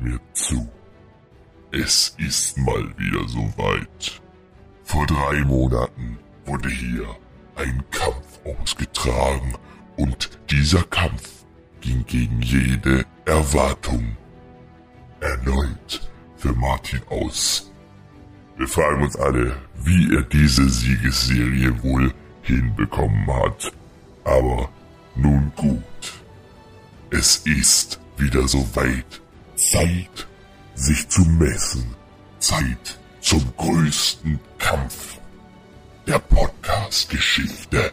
mir zu. Es ist mal wieder soweit. Vor drei Monaten wurde hier ein Kampf ausgetragen und dieser Kampf ging gegen jede Erwartung erneut für Martin aus. Wir fragen uns alle, wie er diese Siegesserie wohl hinbekommen hat. Aber nun gut. Es ist wieder soweit. Zeit, sich zu messen. Zeit zum größten Kampf der Podcast-Geschichte.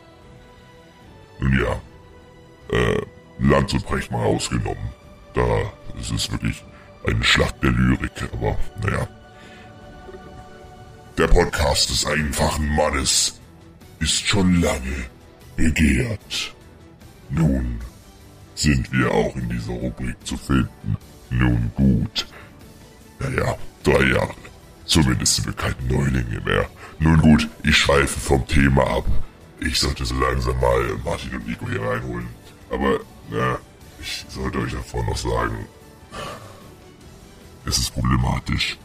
Nun ja, äh, Lanz und Brecht mal ausgenommen. Da ist es wirklich eine Schlacht der Lyrik, aber naja. Der Podcast des einfachen Mannes ist schon lange begehrt. Nun sind wir auch in dieser Rubrik zu finden. Nun gut. Naja, drei Jahre. Zumindest sind wir keine Neulinge mehr. Nun gut, ich schweife vom Thema ab. Ich sollte so langsam mal Martin und Nico hier reinholen. Aber, na, ich sollte euch davor noch sagen, es ist problematisch.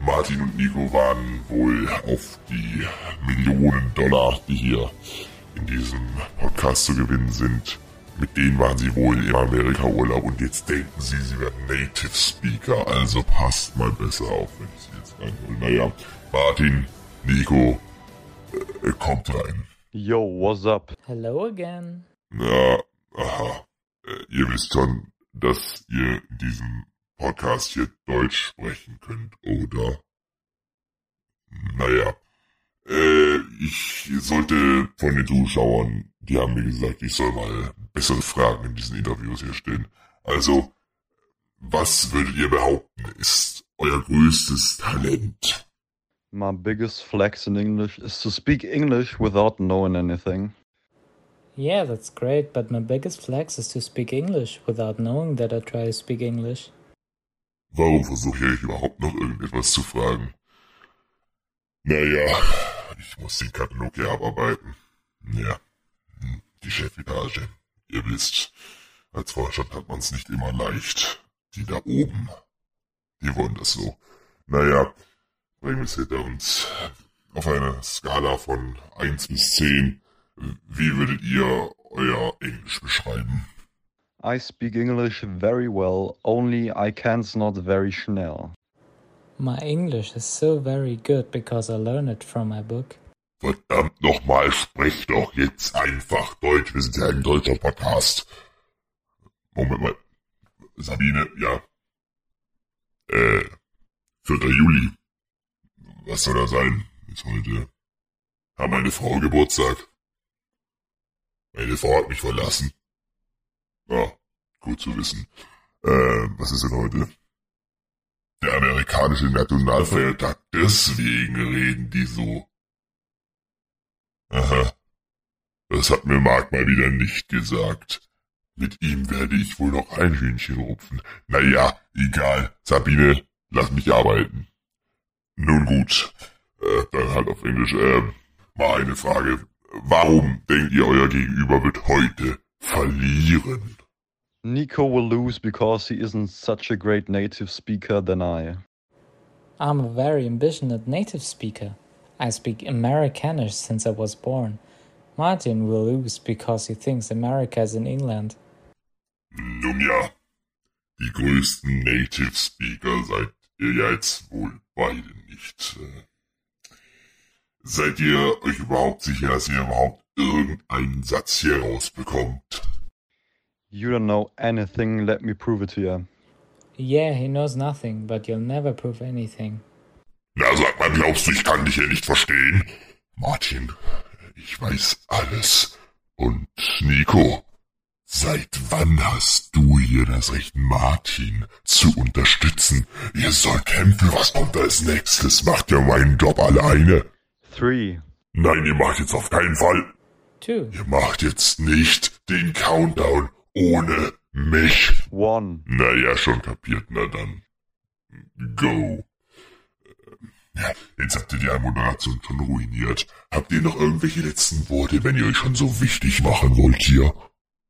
Martin und Nico waren wohl auf die Millionen Dollar, die hier in diesem Podcast zu gewinnen sind, mit denen waren sie wohl im Amerika-Urlaub und jetzt denken sie, sie werden Native Speaker. Also passt mal besser auf, wenn ich sie jetzt reinhole. Naja, Martin, Nico, äh, kommt rein. Yo, what's up? Hello again. Na, aha. Äh, ihr wisst schon, dass ihr in diesem Podcast hier Deutsch sprechen könnt, oder? Naja. Äh, ich sollte von den Zuschauern, die haben mir gesagt, ich soll mal bessere Fragen in diesen Interviews hier stellen. Also, was würdet ihr behaupten, ist euer größtes Talent? My biggest flex in English is to speak English without knowing anything. Yeah, that's great, but my biggest flex is to speak English without knowing that I try to speak English. Warum versuche ich überhaupt noch irgendetwas zu fragen? Naja, ich muss den Katalog hier abarbeiten. Ja, die Chefetage. Ihr wisst, als Vorstand hat man's nicht immer leicht. Die da oben, die wollen das so. Naja, bringen wir es hinter uns. Auf einer Skala von 1 bis 10, wie würdet ihr euer Englisch beschreiben? I speak English very well, only I can's not very schnell. My English is so very good because I learned it from my book. Verdammt nochmal, sprecht doch jetzt einfach Deutsch. Wir sind ja ein deutscher Podcast. Moment mal. Sabine, ja. Äh, 4. Juli. Was soll da sein? Ist heute. Hat meine Frau Geburtstag. Meine Frau hat mich verlassen. Ja, gut zu wissen. Äh, was ist denn heute? Der amerikanische Nationalfeiertag. Deswegen reden die so. Aha. Das hat mir Mark mal wieder nicht gesagt. Mit ihm werde ich wohl noch ein Hühnchen rupfen. Naja, egal. Sabine, lass mich arbeiten. Nun gut. Äh, dann halt auf Englisch. Äh, mal eine Frage. Warum denkt ihr, euer Gegenüber wird heute verlieren? Nico will lose because he isn't such a great native speaker than I. I'm a very ambitious native speaker. I speak Americanish since I was born. Martin will lose because he thinks America is in England. Nun ja, die größten Native Speaker seid ihr ja jetzt wohl beide nicht. Seid ihr euch überhaupt sicher, dass ihr überhaupt irgendeinen Satz hier rausbekommt? You don't know anything, let me prove it to you. Yeah, he knows nothing, but you'll never prove anything. Na, sag mal, glaubst du, ich kann dich hier nicht verstehen? Martin, ich weiß alles. Und Nico, seit wann hast du hier das Recht, Martin zu unterstützen? Ihr sollt kämpfen, was kommt als nächstes? Macht ihr meinen Job alleine? Three, Nein, ihr macht jetzt auf keinen Fall. Two. Ihr macht jetzt nicht den Countdown ohne mich. one. Naja, schon kapiert, na dann. Go. Ja, jetzt habt ihr die Moderation schon ruiniert. Habt ihr noch irgendwelche letzten Worte, wenn ihr euch schon so wichtig machen wollt hier?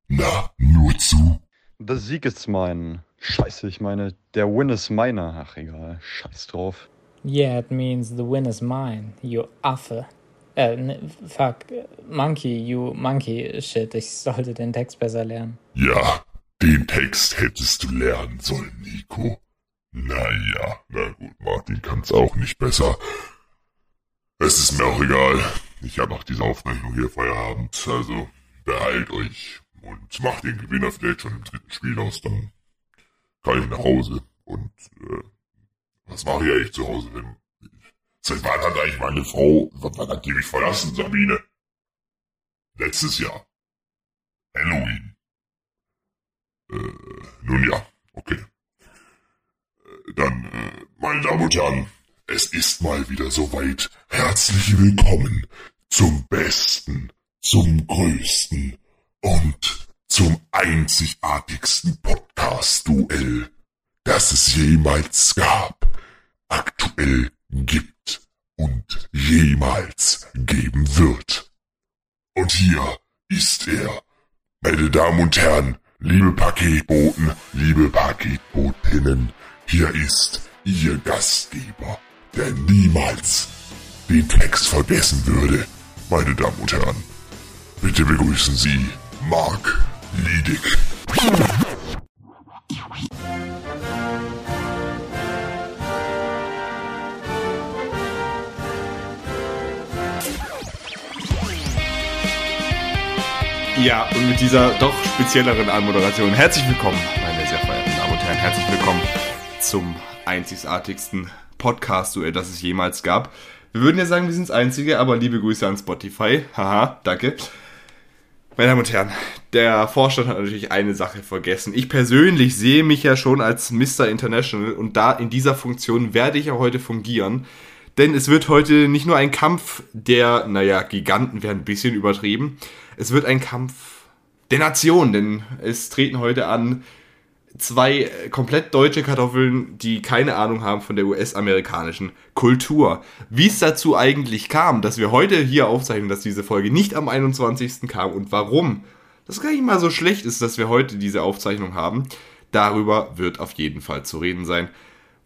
Na, nur zu. Der Sieg ist mein. Scheiße, ich meine, der Win ist meiner. Ach egal, scheiß drauf. Yeah, it means the win is mine, you Affe. Äh, ne, fuck, Monkey, you Monkey Shit. Ich sollte den Text besser lernen. Ja, den Text hättest du lernen sollen, Nico. Naja, na gut, Martin kann's auch nicht besser. Es ist mir auch egal. Ich habe nach dieser Aufrechnung hier Feierabend, also behalt euch und macht den Gewinner vielleicht schon im dritten Spiel aus, dann kann ich nach Hause. Und äh, was mache ich eigentlich zu Hause denn? Seit wann hat eigentlich meine Frau, wann hat die mich verlassen, Sabine? Letztes Jahr. Halloween. Äh, nun ja, okay. Dann, äh, meine Damen und Herren, es ist mal wieder soweit. Herzlich willkommen zum besten, zum größten und zum einzigartigsten Podcast-Duell, das es jemals gab, aktuell gibt und jemals geben wird. Und hier ist er, meine Damen und Herren, liebe Paketboten, liebe Paketbotinnen, hier ist Ihr Gastgeber, der niemals den Text vergessen würde. Meine Damen und Herren, bitte begrüßen Sie Mark Liedig. Ja, und mit dieser doch spezielleren Anmoderation. Herzlich willkommen, meine sehr verehrten Damen und Herren. Herzlich willkommen zum einzigartigsten Podcast-Duell, das es jemals gab. Wir würden ja sagen, wir sind das Einzige, aber liebe Grüße an Spotify. Haha, danke. Meine Damen und Herren, der Vorstand hat natürlich eine Sache vergessen. Ich persönlich sehe mich ja schon als Mr. International und da in dieser Funktion werde ich ja heute fungieren. Denn es wird heute nicht nur ein Kampf der, naja, Giganten wäre ein bisschen übertrieben. Es wird ein Kampf der Nation, denn es treten heute an zwei komplett deutsche Kartoffeln, die keine Ahnung haben von der US-amerikanischen Kultur. Wie es dazu eigentlich kam, dass wir heute hier aufzeichnen, dass diese Folge nicht am 21. kam und warum das gar nicht mal so schlecht ist, dass wir heute diese Aufzeichnung haben, darüber wird auf jeden Fall zu reden sein.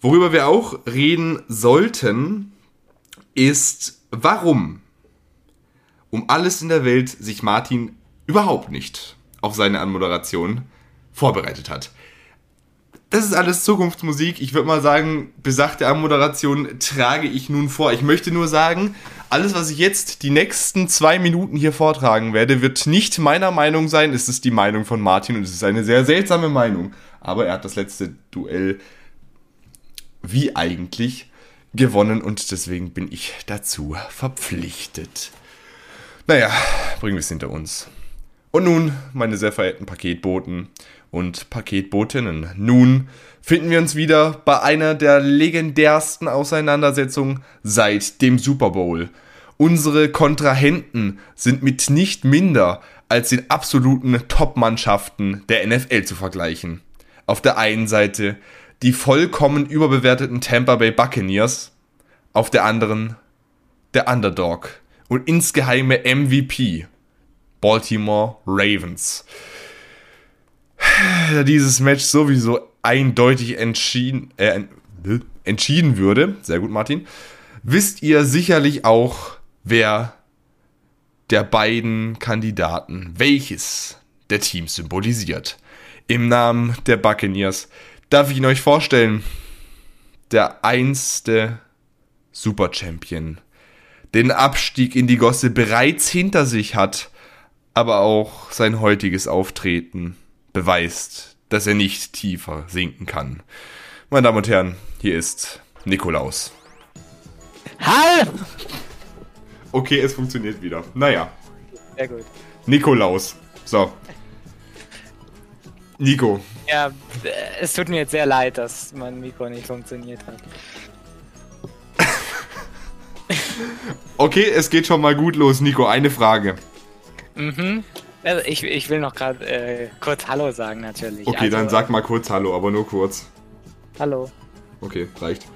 Worüber wir auch reden sollten, ist, warum um alles in der Welt sich Martin überhaupt nicht auf seine Anmoderation vorbereitet hat. Das ist alles Zukunftsmusik. Ich würde mal sagen, besagte Anmoderation trage ich nun vor. Ich möchte nur sagen, alles, was ich jetzt die nächsten zwei Minuten hier vortragen werde, wird nicht meiner Meinung sein. Es ist die Meinung von Martin und es ist eine sehr seltsame Meinung. Aber er hat das letzte Duell wie eigentlich gewonnen und deswegen bin ich dazu verpflichtet. Naja, bringen wir es hinter uns. Und nun, meine sehr verehrten Paketboten und Paketbotinnen, nun finden wir uns wieder bei einer der legendärsten Auseinandersetzungen seit dem Super Bowl. Unsere Kontrahenten sind mit nicht minder als den absoluten Top-Mannschaften der NFL zu vergleichen. Auf der einen Seite die vollkommen überbewerteten Tampa Bay Buccaneers, auf der anderen der Underdog und insgeheime MVP Baltimore Ravens. Dieses Match sowieso eindeutig entschieden, äh, entschieden würde, sehr gut Martin, wisst ihr sicherlich auch, wer der beiden Kandidaten welches der Teams symbolisiert. Im Namen der Buccaneers. Darf ich ihn euch vorstellen, der einste Super Champion, den Abstieg in die Gosse bereits hinter sich hat, aber auch sein heutiges Auftreten beweist, dass er nicht tiefer sinken kann. Meine Damen und Herren, hier ist Nikolaus. Hallo! Okay, es funktioniert wieder. Naja. Sehr gut. Nikolaus. So. Nico. Ja, es tut mir jetzt sehr leid, dass mein Mikro nicht funktioniert hat. Okay, es geht schon mal gut los, Nico. Eine Frage. Mhm. Also ich, ich will noch gerade äh, kurz Hallo sagen, natürlich. Okay, also, dann sag mal kurz Hallo, aber nur kurz. Hallo. Okay, reicht.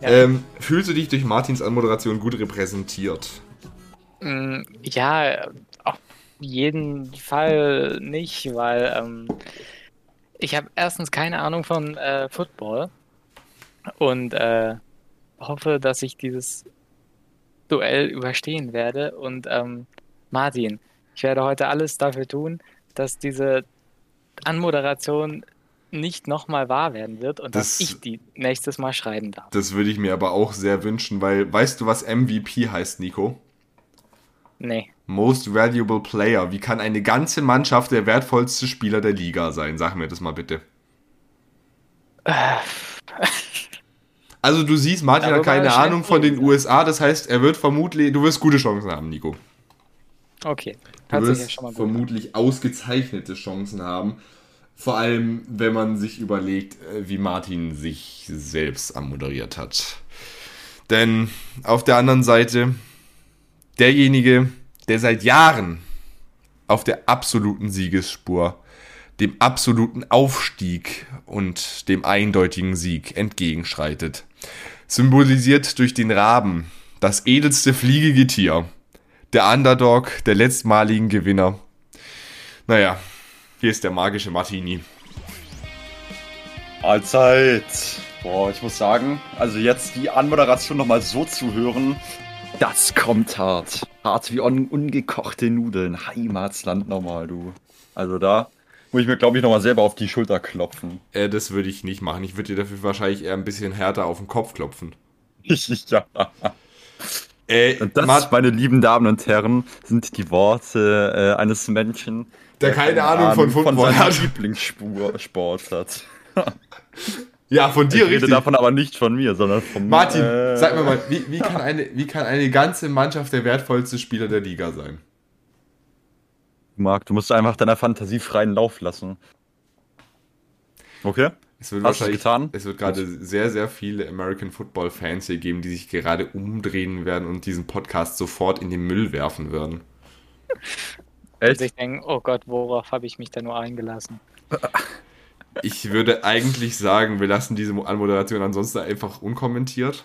Ja. Ähm, fühlst du dich durch Martins Anmoderation gut repräsentiert? Mm, Ja, auf jeden Fall nicht, weil ähm, Ich habe erstens keine Ahnung von äh, Football und äh, hoffe, dass ich dieses Duell überstehen werde. Und ähm, Martin, ich werde heute alles dafür tun, dass diese Anmoderation nicht nochmal wahr werden wird und Das- dass ich die nächstes Mal schreiben darf. Das würde ich mir aber auch sehr wünschen, weil weißt du, was MVP heißt, Nico? Nee. Most Valuable Player. Wie kann eine ganze Mannschaft der wertvollste Spieler der Liga sein? Sag mir das mal bitte. Also du siehst, Martin hat keine Ahnung von den. USA, das heißt, er wird vermutlich, du wirst gute Chancen haben, Nico. Okay. Du sich ja wirst an. vermutlich ausgezeichnete Chancen haben. Vor allem, wenn man sich überlegt, äh, wie Martin sich selbst anmoderiert hat. Denn auf der anderen Seite, derjenige, der seit Jahren auf der absoluten Siegesspur, dem absoluten Aufstieg und dem eindeutigen Sieg entgegenschreitet. Symbolisiert durch den Raben, das edelste fliegige Tier, der Underdog der letztmaligen Gewinner. Naja, hier ist der magische Martini. Allzeit. Boah, ich muss sagen, also jetzt die Anmoderation nochmal so zu hören, das kommt hart. Hart wie un ungekochte Nudeln. Heimatsland nochmal, du. Also da muss ich mir, glaube ich, nochmal selber auf die Schulter klopfen. Äh, das würde ich nicht machen. Ich würde dir dafür wahrscheinlich eher ein bisschen härter auf den Kopf klopfen. ja. Äh, Und das, Mart- meine lieben Damen und Herren, sind die Worte äh, eines Menschen, Der keine Ahnung von Football seinem hat. Lieblingssport hat. ja, von Ich dir rede richtig. davon aber nicht von mir, sondern von Martin, äh, sag mir mal, wie, wie, kann eine, wie kann eine ganze Mannschaft der wertvollste Spieler der Liga sein? Marc, du musst einfach deiner Fantasie freien Lauf lassen. Okay? Es wird Hast wahrscheinlich, getan? es wird gerade sehr, sehr viele American Football Fans hier geben, die sich gerade umdrehen werden und diesen Podcast sofort in den Müll werfen würden. Und Echt? sich denken, oh Gott, worauf habe ich mich da nur eingelassen? Ich würde eigentlich sagen, wir lassen diese Anmoderation ansonsten einfach unkommentiert.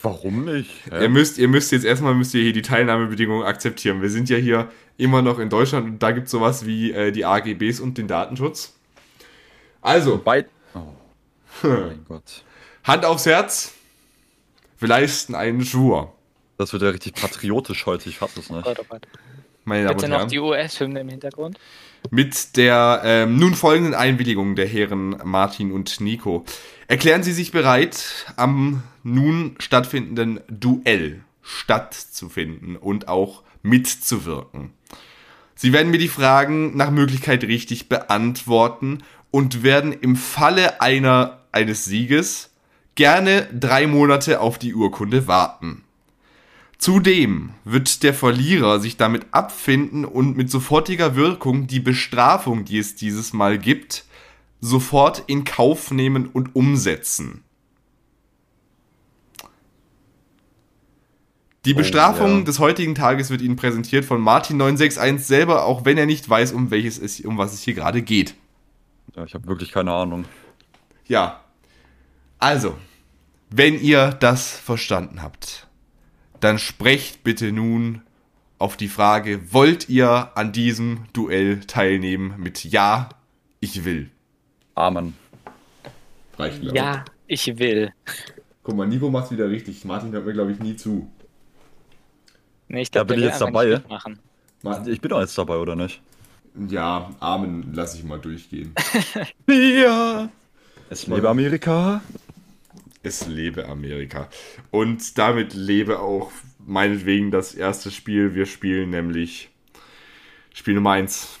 Warum nicht? Ihr müsst, ihr müsst jetzt erstmal müsst ihr hier die Teilnahmebedingungen akzeptieren. Wir sind ja hier immer noch in Deutschland und da gibt es sowas wie äh, die AGBs und den Datenschutz. Also, Bei oh. mein Gott. Hand aufs Herz. Wir leisten einen Schwur. Das wird ja richtig patriotisch heute, ich fasse es nicht. Meine Damen und noch Herren. die US-Hymne im Hintergrund. Mit der ähm, nun folgenden Einwilligung der Herren Martin und Nico erklären Sie sich bereit, am nun stattfindenden Duell stattzufinden und auch mitzuwirken. Sie werden mir die Fragen nach Möglichkeit richtig beantworten und werden im Falle einer, eines Sieges gerne drei Monate auf die Urkunde warten. Zudem wird der Verlierer sich damit abfinden und mit sofortiger Wirkung die Bestrafung, die es dieses Mal gibt, sofort in Kauf nehmen und umsetzen. Die Bestrafung ja. des heutigen Tages wird Ihnen präsentiert von Martin961 selber, auch wenn er nicht weiß, um welches es, um was es hier gerade geht. Ja, ich habe wirklich keine Ahnung. Ja. Also, wenn ihr das verstanden habt, dann sprecht bitte nun auf die Frage, wollt ihr an diesem Duell teilnehmen mit Ja, ich will. Amen. Reicht, glaub ich. Ja, ich will. Guck mal, Nico macht's wieder richtig. Martin hört mir, glaube ich, nie zu. Nee, ich Da glaub, bin ich jetzt dabei. Ich bin doch jetzt dabei, oder nicht? Ja, Amen, lass ich mal durchgehen. Ja. Es lebe Amerika. Es lebe Amerika. Und damit lebe auch meinetwegen das erste Spiel. Wir spielen nämlich Spiel Nummer 1.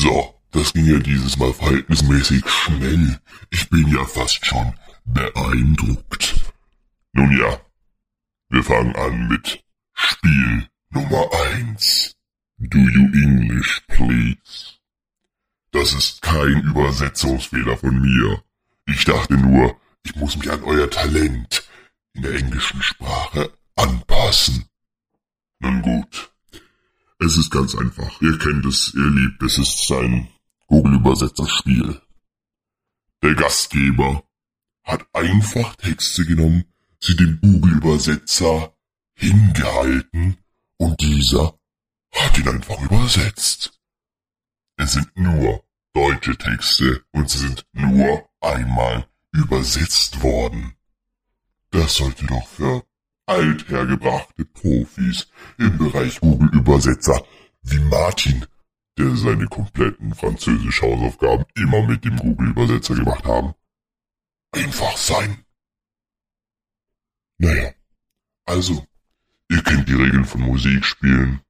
So, Das ging ja dieses Mal verhältnismäßig schnell. Ich bin ja fast schon beeindruckt. Nun ja, wir fangen an mit Spiel Nummer eins. Do you English, please? Das ist kein Übersetzungsfehler von mir. Ich dachte nur, ich muss mich an euer Talent in der englischen Sprache anpassen. Nun gut. Es ist ganz einfach. Ihr kennt es, ihr liebt es. Es ist ein Google-Übersetzerspiel. Der Gastgeber hat einfach Texte genommen, sie dem Google-Übersetzer hingehalten und dieser hat ihn einfach übersetzt. Es sind nur deutsche Texte und sie sind nur einmal übersetzt worden. Das sollte doch für althergebrachte Profis im Bereich Google-Übersetzer wie Martin, der seine kompletten französisch Hausaufgaben immer mit dem Google-Übersetzer gemacht haben, einfach sein. Naja, also, ihr kennt die Regeln von Musikspielen.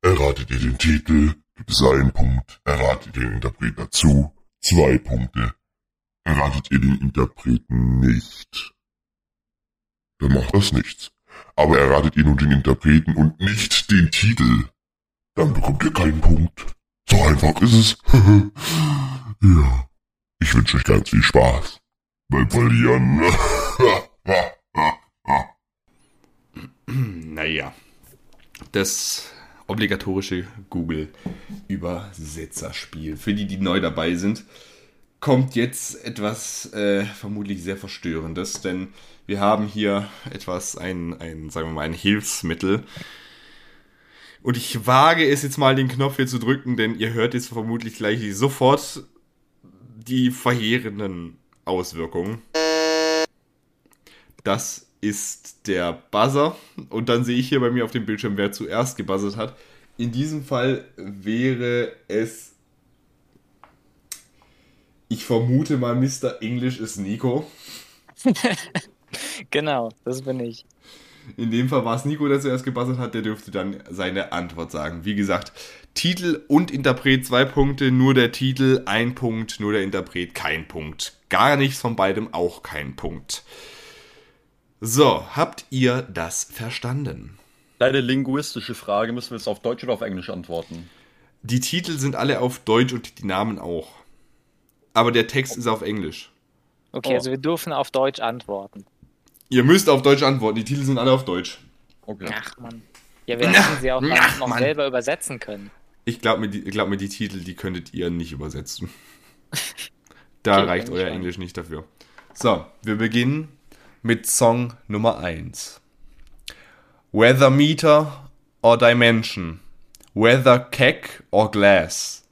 Erratet ihr den Titel, gibt es einen Punkt. Erratet ihr den Interpret dazu, zwei Punkte. Erratet ihr den Interpreten nicht, dann macht das nichts. Aber erratet ihr nun den Interpreten und nicht den Titel, dann bekommt ihr keinen Punkt. So einfach ist es. ja. Ich wünsche euch ganz viel Spaß beim Verlieren. naja, das obligatorische Google-Übersetzerspiel. Für die, die neu dabei sind, kommt jetzt etwas äh, vermutlich sehr Verstörendes, denn wir haben hier etwas, ein, ein, sagen wir mal, ein Hilfsmittel. Und ich wage es jetzt mal, den Knopf hier zu drücken, denn ihr hört jetzt vermutlich gleich sofort die verheerenden Auswirkungen. Das ist der Buzzer. Und dann sehe ich hier bei mir auf dem Bildschirm, wer zuerst gebuzzert hat. In diesem Fall wäre es. Ich vermute mal, Mr. English ist Nico. genau, das bin ich. In dem Fall war es Nico, der zuerst gebuzzert hat, der dürfte dann seine Antwort sagen. Wie gesagt, Titel und Interpret zwei Punkte, nur der Titel ein Punkt, nur der Interpret kein Punkt. Gar nichts von beidem auch kein Punkt. So, habt ihr das verstanden? Deine linguistische Frage müssen wir jetzt auf Deutsch oder auf Englisch antworten? Die Titel sind alle auf Deutsch und die Namen auch. Aber der Text ist auf Englisch. Okay, oh. also wir dürfen auf Deutsch antworten. Ihr müsst auf Deutsch antworten. Die Titel sind alle auf Deutsch. Okay. Ach man. Ja, wir hätten sie auch Ach, noch Mann. selber übersetzen können. Ich glaube mir, glaub mir, die Titel, die könntet ihr nicht übersetzen. da okay, reicht euer Englisch nicht dafür. So, wir beginnen mit Song Nummer 1. Weather meter or dimension. Weather keck or glass.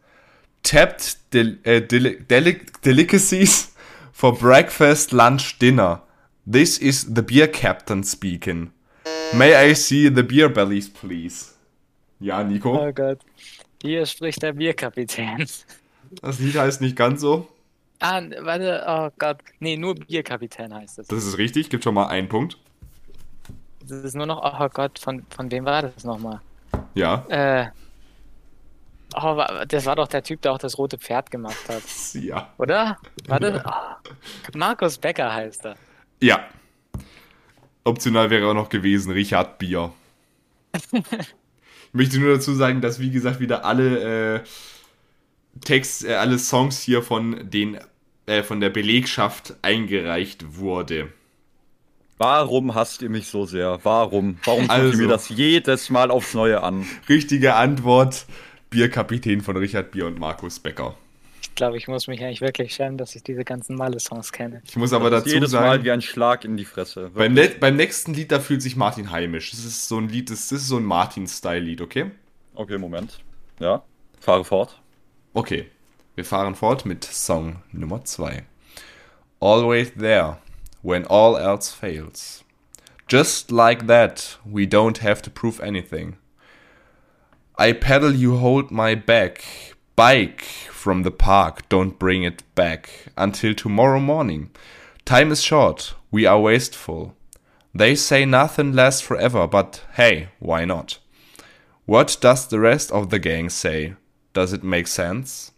Tapped del uh, del deli delicacies for breakfast, lunch, dinner. This is the beer captain speaking. May I see the beer bellies, please? Ja, Nico? Oh Gott. Hier spricht der Bierkapitän. Das Lied heißt nicht ganz so. Ah, warte, oh Gott. Nee, nur Bierkapitän heißt es. Das ist richtig, gibt schon mal einen Punkt. Das ist nur noch, oh Gott, von, von wem war das nochmal? Ja. Äh. Oh, das war doch der Typ, der auch das rote Pferd gemacht hat. Ja. Oder? Warte. Ja. Oh, Markus Becker heißt er. Ja. Optional wäre auch noch gewesen Richard Bier. ich möchte nur dazu sagen, dass wie gesagt wieder alle äh, Text, äh, alle Songs hier von den äh, von der Belegschaft eingereicht wurde. Warum hasst ihr mich so sehr? Warum? Warum also, tut ihr mir das jedes Mal aufs Neue an? Richtige Antwort: Bierkapitän von Richard Bier und Markus Becker. Ich glaube, ich muss mich eigentlich wirklich schämen, dass ich diese ganzen Malle-Songs kenne. Ich muss aber dazu jedes sagen. Mal wie ein Schlag in die Fresse. Beim, beim, nächsten Lied, da fühlt sich Martin heimisch. Das ist so ein Lied, das, das ist so ein Martin-Style-Lied, okay? Okay, Moment. Ja, fahre fort. Okay, wir fahren fort mit Song Nummer 2. Always there, when all else fails. Just like that, we don't have to prove anything. I pedal, you hold my back. Bike from the park, don't bring it back until tomorrow morning. Time is short, we are wasteful. They say nothing lasts forever, but hey, why not? What does the rest of the gang say? Does it make sense?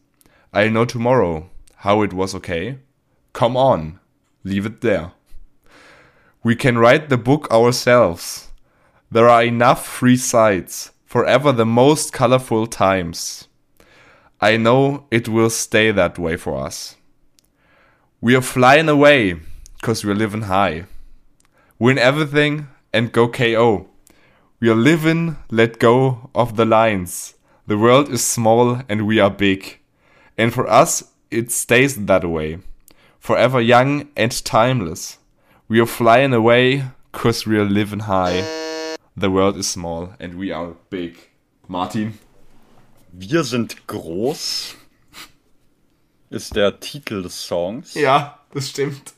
I'll know tomorrow how it was okay. Come on, leave it there. We can write the book ourselves. There are enough free sides, forever the most colorful times. I know it will stay that way for us. We are flying away, cause we're living high. Win everything and go KO. We are living, let go of the lines. The world is small and we are big. And for us, it stays that way. Forever young and timeless. We are flying away, cause we are living high. The world is small and we are big. Martin. Wir sind groß ist der Titel des Songs. Ja, das stimmt.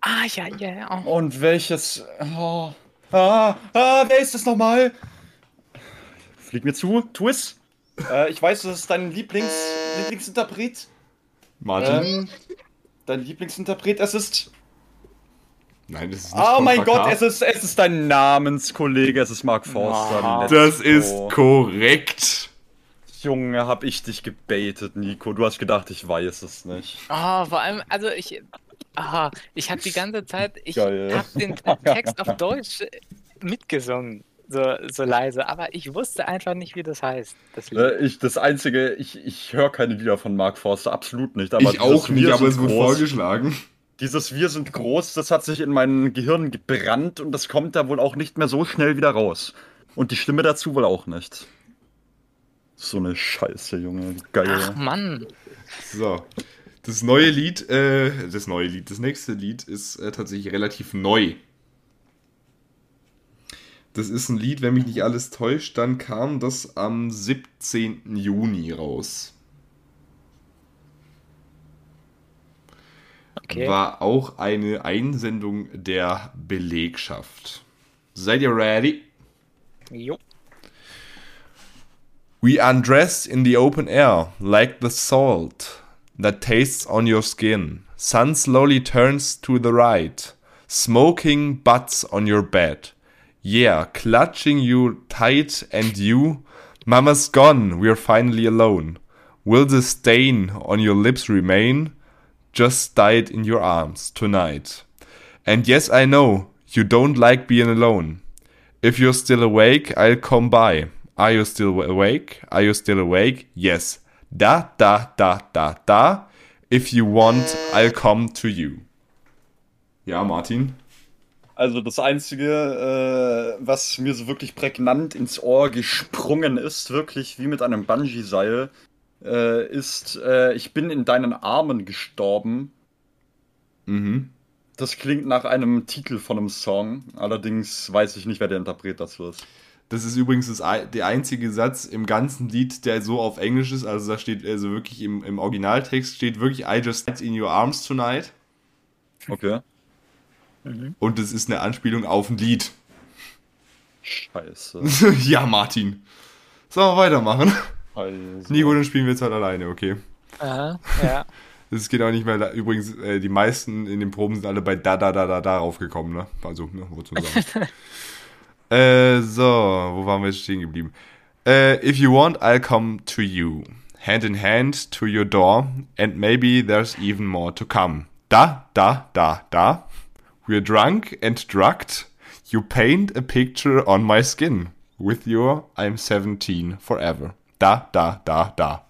Ah, ja, ja, ja. Und welches. Oh, ah, ah, wer ist das nochmal? Flieg mir zu, es. Äh, ich weiß, das ist dein Lieblings, Lieblingsinterpret. Martin. Ähm, dein Lieblingsinterpret, es ist. Nein, das ist nicht Oh mein Gott, es ist, es ist dein Namenskollege, es ist Mark Forster. Ah. Das ist korrekt. Junge, hab ich dich gebaitet, Nico. Du hast gedacht, ich weiß es nicht. Oh, vor allem, also ich. Aha, ich habe die ganze Zeit, ich Geil. habe den Text auf Deutsch mitgesungen, so, so leise, aber ich wusste einfach nicht, wie das heißt. Das Lied. Äh, Ich, das Einzige, ich, ich höre keine Lieder von Mark Forster, absolut nicht. Aber ich auch nicht, Wir aber es wurde vorgeschlagen. Dieses Wir sind groß, das hat sich in mein Gehirn gebrannt und das kommt da wohl auch nicht mehr so schnell wieder raus. Und die Stimme dazu wohl auch nicht. So eine Scheiße, Junge. Geil. Ach Mann. So. Das neue Lied, äh, das neue Lied, das nächste Lied ist äh, tatsächlich relativ neu. Das ist ein Lied, wenn mich nicht alles täuscht, dann kam das am 17. Juni raus. Okay. War auch eine Einsendung der Belegschaft. Seid ihr ready? Jo. We undress in the open air, like the salt that tastes on your skin. Sun slowly turns to the right, smoking butts on your bed. Yeah, clutching you tight, and you, Mama's gone, we're finally alone. Will the stain on your lips remain? Just died in your arms tonight. And yes, I know you don't like being alone. If you're still awake, I'll come by. Are you still awake? Are you still awake? Yes. Da, da, da, da, da. If you want, I'll come to you. Ja, Martin. Also das Einzige, äh, was mir so wirklich prägnant ins Ohr gesprungen ist, wirklich wie mit einem Bungee-Seil, äh, ist, äh, ich bin in deinen Armen gestorben. Mhm. Das klingt nach einem Titel von einem Song, allerdings weiß ich nicht, wer der Interpret dazu ist. Das ist übrigens das, der einzige Satz im ganzen Lied, der so auf Englisch ist. Also da steht also wirklich im, im Originaltext steht wirklich I just died in your arms tonight. Okay. Und das ist eine Anspielung auf ein Lied. Scheiße. ja, Martin. Sollen wir weitermachen? Also. Nico, dann spielen wir jetzt halt alleine, okay? Aha, ja. Das geht auch nicht mehr. da- Übrigens, äh, die meisten in den Proben sind alle bei da, da, da, da, da raufgekommen, ne? Also, ne, wozu sagen. äh, so, wo waren wir jetzt stehen geblieben? Äh, if you want, I'll come to you. Hand in hand to your door. And maybe there's even more to come. Da, da, da, da. We're drunk and drugged. You paint a picture on my skin. With your I'm 17 forever. Da, da, da, da.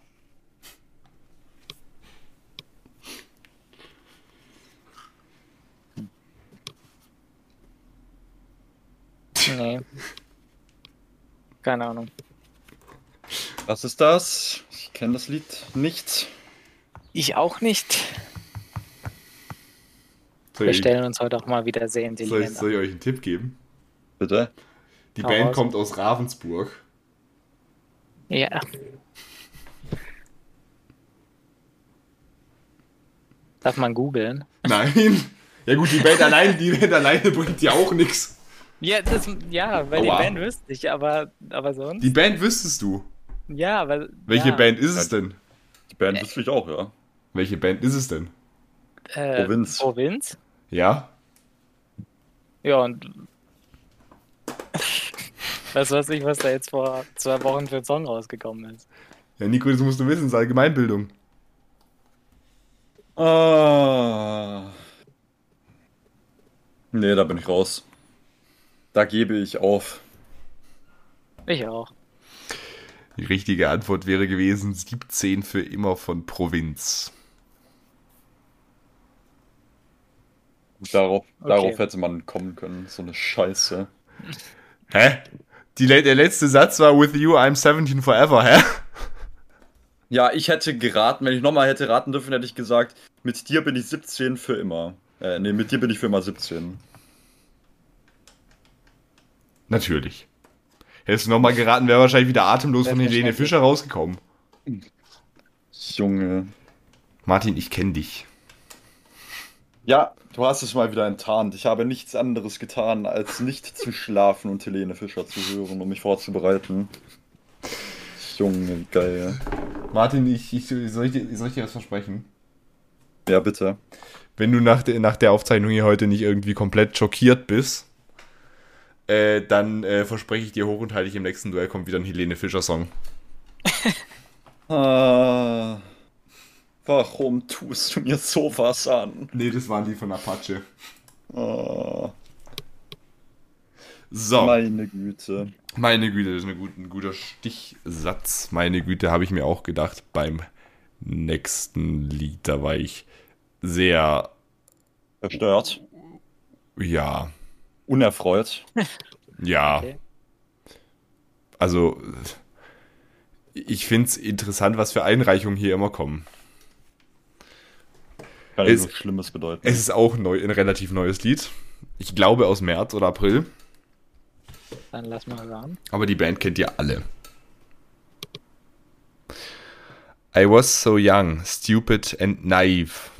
Nee. Keine Ahnung. Was ist das? Ich kenne das Lied nicht. Ich auch nicht. Soll Wir ich, stellen uns heute auch mal wieder sehr soll, ich, intelligent soll ich euch einen Tipp geben? Bitte? Die Hau Band raus. kommt aus Ravensburg. Ja. Darf man googeln? Nein. Ja gut, die Band alleine, die Band alleine bringt ja auch nichts. Ja, das, ja, weil Aua. die Band wüsste ich, aber, aber sonst. Die Band wüsstest du. ja, aber. Welche ja, Band ist es denn? Die Band wüsste ich auch, ja. Welche Band ist es denn? Äh, Provinz. Provinz? Ja? Ja, und. Was weiß ich, was da jetzt vor zwei Wochen für ein Song rausgekommen ist. Ja, Nico, das musst du wissen, das ist Allgemeinbildung. Ah. Nee, da bin ich raus. Da gebe ich auf. Ich auch. Die richtige Antwort wäre gewesen 17 für immer von Provinz. Darauf, Okay. darauf hätte man kommen können. So eine Scheiße. Hä? Die, der letzte Satz war With you I'm 17 forever, hä? Ja, ich hätte geraten, wenn ich nochmal hätte raten dürfen, hätte ich gesagt, mit dir bin ich 17 für immer. Äh, nee, mit dir bin ich für immer 17. Natürlich. Hättest du nochmal geraten, wäre wahrscheinlich wieder atemlos von Helene Fischer rausgekommen. Junge. Martin, ich kenne dich. Ja, du hast es mal wieder enttarnt. Ich habe nichts anderes getan, als nicht zu schlafen und Helene Fischer zu hören, um mich vorzubereiten. Junge, geil. Martin, ich, ich, soll, ich, dir- soll ich dir was versprechen? Ja, bitte. Wenn du nach, der- nach der Aufzeichnung hier heute nicht irgendwie komplett schockiert bist, äh, dann äh, verspreche ich dir hoch und heilig, im nächsten Duell kommt wieder ein Helene Fischer-Song. Ah, warum tust du mir sowas an? Nee, das waren die von Apache. Ah, So. meine Güte. Meine Güte, das ist gut, ein guter Stichsatz. Meine Güte, habe ich mir auch gedacht beim nächsten Lied. Da war ich sehr, Verstört. ja, Unerfreut. ja. Okay. Also, ich finde es interessant, was für Einreichungen hier immer kommen. Kann ja Es- so Schlimmes bedeuten. Es ist auch neu, ein relativ neues Lied. Ich glaube aus März oder April. Dann lass mal hören. Aber die Band kennt ihr alle. I was so young, stupid and naive.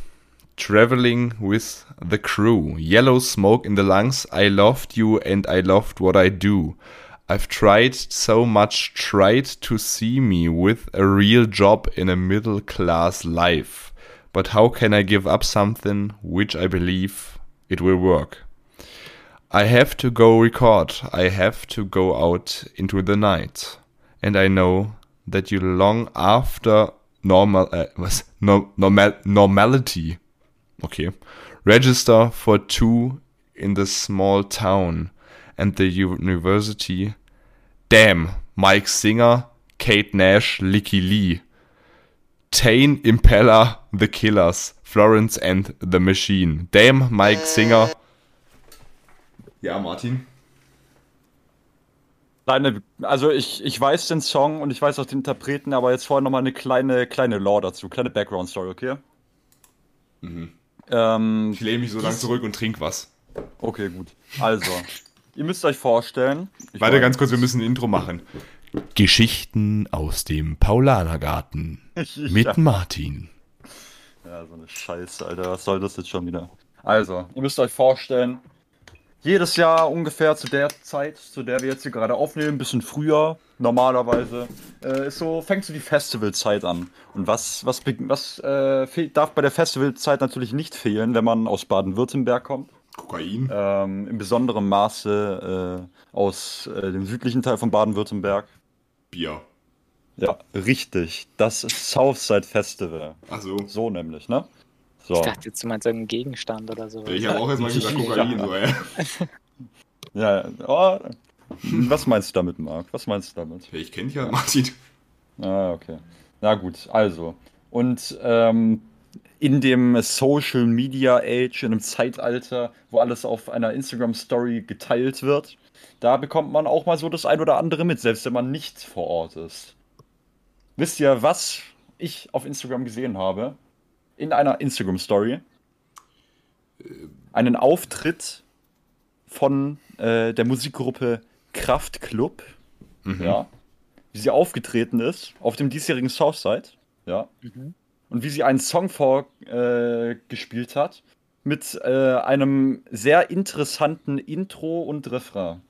Traveling with the crew. Yellow smoke in the lungs. I loved you and I loved what I do. I've tried so much, tried to see me with a real job in a middle class life. But how can I give up something which I believe it will work? I have to go record. I have to go out into the night. And I know that you long after normal, äh, was? No, normal, normality. Okay. Register for two in the small town and the university. Damn, Mike Singer, Kate Nash, Licky Lee. Tane Impella, The Killers, Florence and the Machine. Damn, Mike Singer. Ja, Martin. Kleine, also ich, ich weiß den Song und ich weiß auch den Interpreten, aber jetzt vorher nochmal eine kleine, kleine Lore dazu, kleine Background-Story, okay? Ähm, Ich lehne mich so lang zurück und trink was. okay, gut. Also, ihr müsst euch vorstellen. Ich Warte war- ganz kurz, wir müssen ein Intro machen. Geschichten aus dem Paulanergarten mit Ja. Martin. Ja, so eine Scheiße, Alter. Was soll das jetzt schon wieder? Also, ihr müsst euch vorstellen, jedes Jahr ungefähr zu der Zeit, zu der wir jetzt hier gerade aufnehmen, ein bisschen früher, normalerweise, äh, ist so, fängt so die Festivalzeit an. Und was, was, was äh, darf bei der Festivalzeit natürlich nicht fehlen, wenn man aus Baden-Württemberg kommt. Kokain. Ähm, in besonderem Maße äh, aus äh, dem südlichen Teil von Baden-Württemberg. Bier. Ja, richtig. Das Southside Festival. Ach so. So nämlich, ne? So. Ich dachte jetzt, du meinst irgendeinen Gegenstand oder so. Ich habe auch erst mal gesagt Kokain. So, ey. Ja, oh, was meinst du damit, Marc? Was meinst du damit? Ich kenne dich ja, Martin. Ah, okay. Na gut, also. Und ähm, in dem Social Media Age, in einem Zeitalter, wo alles auf einer Instagram Story geteilt wird, da bekommt man auch mal so das ein oder andere mit, selbst wenn man nicht vor Ort ist. Wisst ihr, was ich auf Instagram gesehen habe? In einer Instagram Story. Einen Auftritt von äh, der Musikgruppe Kraftklub. Ja. Wie sie aufgetreten ist auf dem diesjährigen Southside. Ja. Mhm. Und wie sie einen Song vorgespielt äh, gespielt hat mit äh, einem sehr interessanten Intro und Refrain.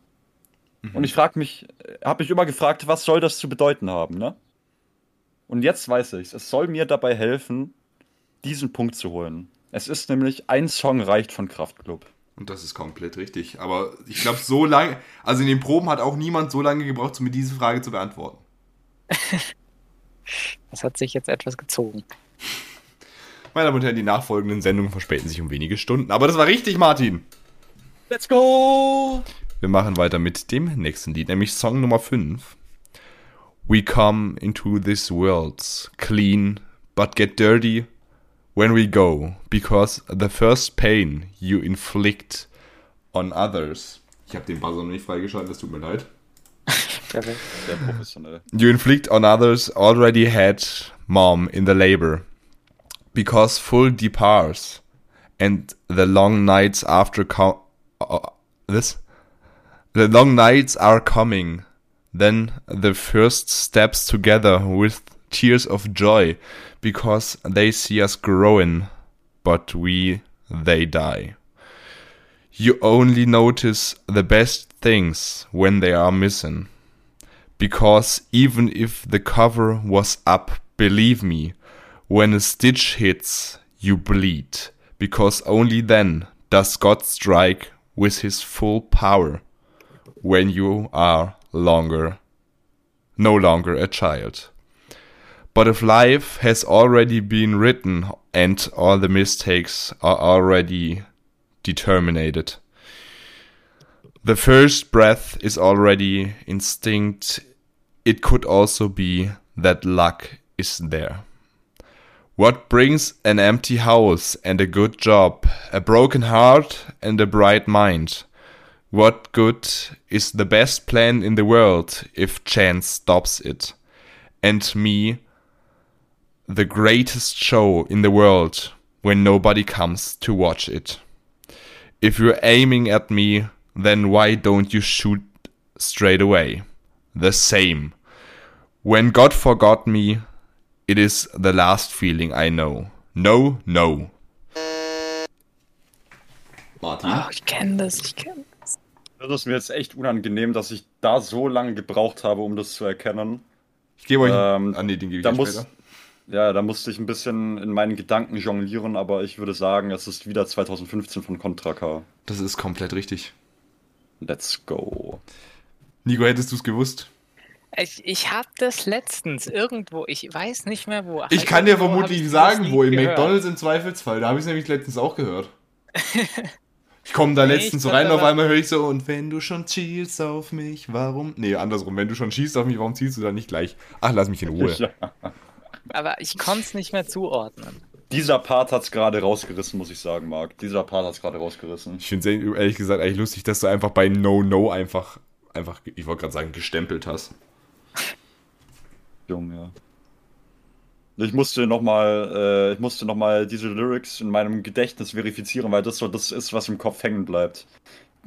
Und ich frage mich, habe mich immer gefragt, was soll das zu bedeuten haben, ne? Und jetzt weiß ich es soll mir dabei helfen, diesen Punkt zu holen. Es ist nämlich ein Song reicht von Kraftklub. Und das ist komplett richtig. Aber ich glaube, so lange, also in den Proben hat auch niemand so lange gebraucht, um mir diese Frage zu beantworten. Das hat sich jetzt etwas gezogen. Meine Damen und Herren, die nachfolgenden Sendungen verspäten sich um wenige Stunden. Aber das war richtig, Martin. Let's go! Wir machen weiter mit dem nächsten Lied, nämlich Song Nummer 5. We come into this world clean, but get dirty when we go, because the first pain you inflict on others. Ich habe den Buzzer noch nicht freigeschaltet, das tut mir leid. Perfekt. Sehr professionell. You inflict on others already had mom in the labor, because full depars, and the long nights after co- uh, this, the long nights are coming. Then the first steps together with tears of joy, because they see us growing, but we they die. You only notice the best things when they are missing because even if the cover was up, believe me, when a stitch hits, you bleed, because only then does God strike with his full power when you are longer, no longer a child. But if life has already been written and all the mistakes are already determined, the first breath is already instinct it could also be that luck is there. What brings an empty house and a good job, a broken heart and a bright mind? What good is the best plan in the world if chance stops it? And me, the greatest show in the world when nobody comes to watch it. If you're aiming at me, then why don't you shoot straight away? the same. When God forgot me, it is the last feeling I know. No, no. Martin? Oh, ich kenne das, ich kenne das. Das ist mir jetzt echt unangenehm, dass ich da so lange gebraucht habe, um das zu erkennen. Ich gebe euch. Ähm, ah, nee, den gebe ich Da muss, später. Ja, da musste ich ein bisschen in meinen Gedanken jonglieren, aber ich würde sagen, es ist wieder 2015 von Contra K. Das ist komplett richtig. Let's go. Nico, hättest du es gewusst? Ich, ich habe das letztens irgendwo, ich weiß nicht mehr wo. Ich kann dir vermutlich ich sagen, wo. Im. McDonalds im Zweifelsfall. Da habe ich es nämlich letztens auch gehört. Ich komme da Nee, letztens so rein, auf einmal höre ich so, und wenn du schon zielst auf mich, warum? Nee, andersrum, wenn du schon schießt auf mich, warum zielst du dann nicht gleich? Ach, lass mich in Ruhe. Ja. Aber ich konnte es nicht mehr zuordnen. Dieser Part hat's gerade rausgerissen, muss ich sagen, Marc. Dieser Part hat's gerade rausgerissen. Ich finde es ehrlich gesagt eigentlich lustig, dass du einfach bei No No einfach, einfach, ich wollte gerade sagen, gestempelt hast. Junge. Ich musste nochmal, äh, ich musste noch mal diese Lyrics in meinem Gedächtnis verifizieren, weil das so das ist, was im Kopf hängen bleibt.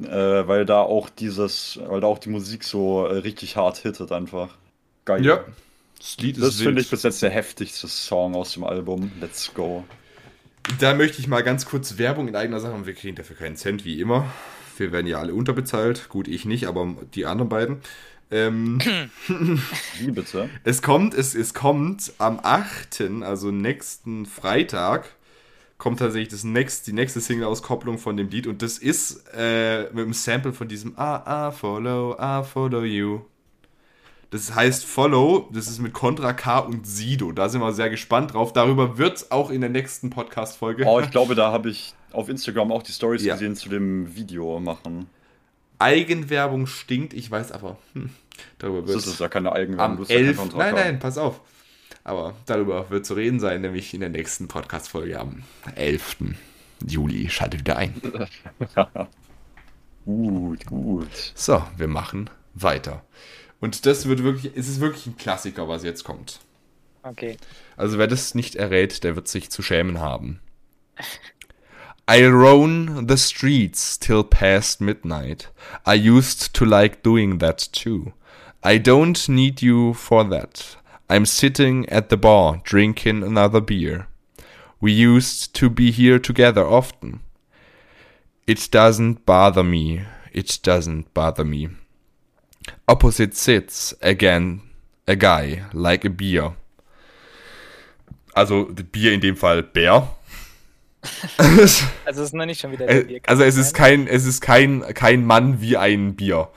Äh, weil da auch dieses, weil da auch die Musik so äh, richtig hart hittet einfach. Geil. Ja. Das Lied ist Das finde ich bis jetzt der heftigste Song aus dem Album. Let's go. Da möchte ich mal ganz kurz Werbung in eigener Sache und wir kriegen dafür keinen Cent, wie immer. Wir werden ja alle unterbezahlt. Gut, ich nicht, aber die anderen beiden. Ähm, Wie bitte? es kommt, es, es kommt am 8., also nächsten Freitag, kommt tatsächlich das next, die nächste Single-Auskopplung von dem Lied und das ist äh, mit einem Sample von diesem Ah, I follow, I follow you. Das heißt Follow, das ist mit Contra K und Sido. Da sind wir sehr gespannt drauf. Darüber wird es auch in der nächsten Podcast-Folge. Oh, ich glaube, da habe ich auf Instagram auch die Stories Ja. gesehen zu dem Video machen. Eigenwerbung stinkt, ich weiß aber. Hm, darüber Das wird ist ja keine Eigenwerbung. am das ist ja kein 11. Kontrakt. Nein, nein, pass auf. Aber darüber wird zu reden sein, nämlich in der nächsten Podcast-Folge am 11. Juli. Schaltet wieder ein. Gut, gut. So, wir machen weiter. Und das wird wirklich, es ist wirklich ein Klassiker, was jetzt kommt. Okay. Also wer das nicht errät, der wird sich zu schämen haben. I roam the streets till past midnight. I used to like doing that too. I don't need you for that. I'm sitting at the bar drinking another beer. We used to be here together often. It doesn't bother me. It doesn't bother me. Opposite sits again a guy like a beer. Also Bier in dem Fall Bär. Also es ist noch nicht schon wieder der Äh, Bier- also es ist kein, es ist kein, kein Mann wie ein Bier.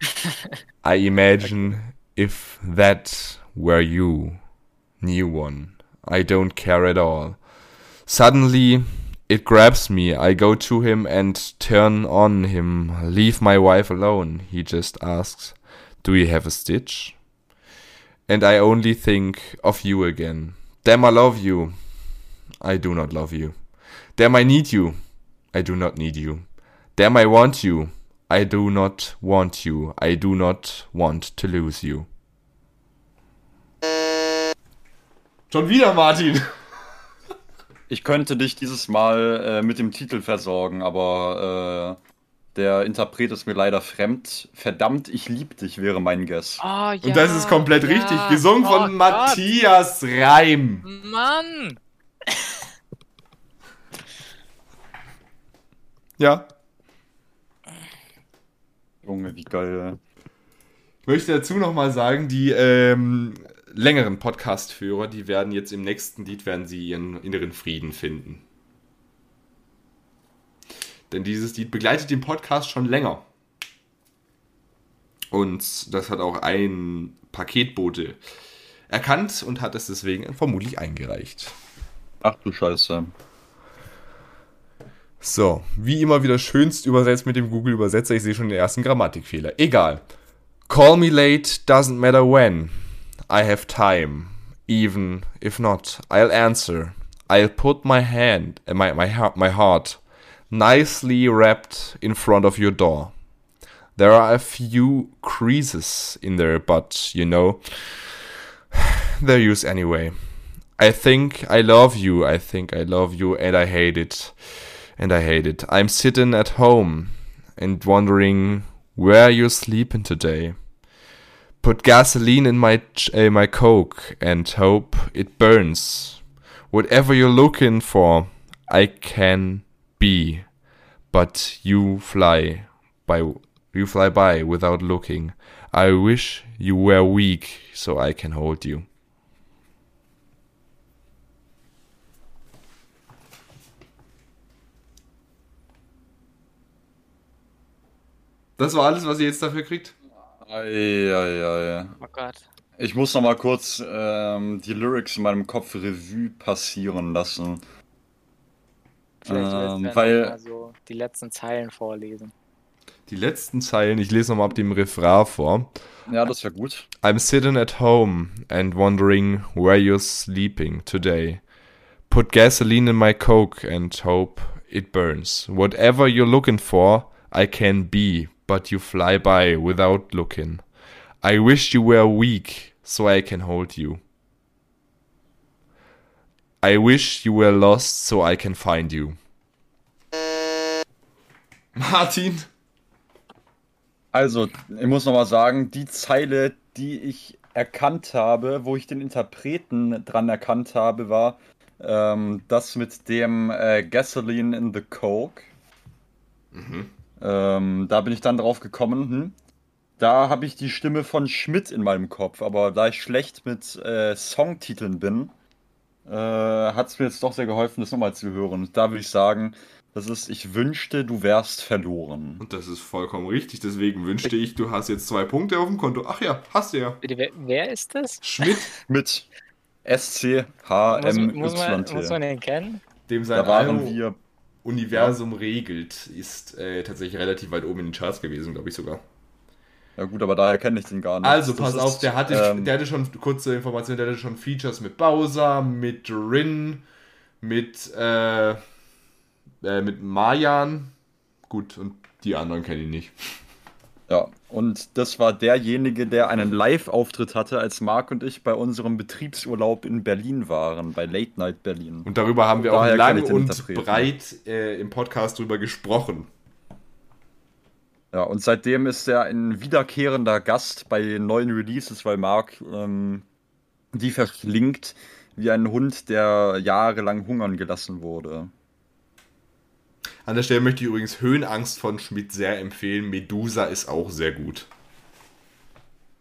I imagine if that were you, new one. I don't care at all. Suddenly, it grabs me. I go to him and turn on him. Leave my wife alone. He just asks, Do you have a stitch? And I only think of you again. Damn, I love you. I do not love you. Damn, I need you. I do not need you. Damn, I want you. I do not want you. I do not want to lose you. Schon wieder, Martin. Ich könnte dich dieses Mal äh, mit dem Titel versorgen, aber äh, der Interpret ist mir leider fremd. Verdammt, ich lieb dich wäre mein Guess. Oh, ja, Und das ist komplett ja. richtig. Gesungen Oh von Gott. Matthias Reim. Mann! Ja. Junge, wie geil. Ich möchte dazu nochmal sagen, die ähm, längeren Podcast-Führer, die werden jetzt im nächsten Lied, werden sie ihren inneren Frieden finden. Denn dieses Lied begleitet den Podcast schon länger. Und das hat auch ein Paketbote erkannt und hat es deswegen vermutlich eingereicht. Ach du Scheiße. So, wie immer wieder schönst übersetzt mit dem Google-Übersetzer. Ich sehe schon den ersten Grammatikfehler. Egal. Call me late, doesn't matter when. I have time. Even if not, I'll answer. I'll put my hand, my, my, heart- my heart, nicely wrapped in front of your door. There are a few creases in there, but you know, they're used anyway. I think I love you, I think I love you, and I hate it and I hate it. I'm sitting at home and wondering where you're sleeping today. Put gasoline in my uh, my coke and hope it burns. Whatever you're looking for, I can be, but you fly by you fly by without looking. I wish you were weak so I can hold you. Das war alles, was ihr jetzt dafür kriegt? Eieiei. Oh Gott. Ich muss noch mal kurz ähm, die Lyrics in meinem Kopf Revue passieren lassen. Vielleicht Ähm, willst du weil- so die letzten Zeilen vorlesen. Die letzten Zeilen, ich lese nochmal ab dem Refrain vor. Ja, das wäre gut. I'm sitting at home and wondering where you're sleeping today. Put gasoline in my coke and hope it burns. Whatever you're looking for, I can be, but you fly by without looking. I wish you were weak so I can hold you. I wish you were lost so I can find you. Martin. Also, ich muss noch mal sagen, die Zeile, die ich erkannt habe, wo ich den Interpreten dran erkannt habe, war ähm, das mit dem äh, Gasoline in the Coke. Ähm, da bin ich dann drauf gekommen. Hm? Da habe ich die Stimme von Schmidt in meinem Kopf, aber da ich schlecht mit äh, Songtiteln bin, äh, hat es mir jetzt doch sehr geholfen, das nochmal zu hören. Da würde ich sagen, das ist Ich wünschte, du wärst verloren. Und das ist vollkommen richtig, deswegen wünschte ich, du hast jetzt zwei Punkte auf dem Konto. Ach ja, hast du ja. Bitte, wer, wer ist das? Schmidt, Mit Muss, man- muss, man, muss man S-C-H-M-Y-T. den kennen? dem sein Da waren wir. Universum regelt, ist äh, tatsächlich relativ weit oben in den Charts gewesen, glaube ich sogar. Ja gut, aber daher kenne ich den gar nicht. Also Das pass ist, auf, der hatte, ähm, der hatte schon, kurze Information, der hatte schon Features mit Bowser, mit Rin, mit, äh, äh, mit Marjan. Gut, und die anderen kenne ich nicht. Ja, und das war derjenige, der einen Live-Auftritt hatte, als Marc und ich bei unserem Betriebsurlaub in Berlin waren, bei Late Night Berlin. Und darüber haben wir auch Daher lang und breit äh, im Podcast drüber gesprochen. Ja, und seitdem ist er ein wiederkehrender Gast bei neuen Releases, weil Marc ähm, die verschlingt wie ein Hund, der jahrelang hungern gelassen wurde. An der Stelle möchte ich übrigens Höhenangst von Schmidt sehr empfehlen. Medusa ist auch sehr gut.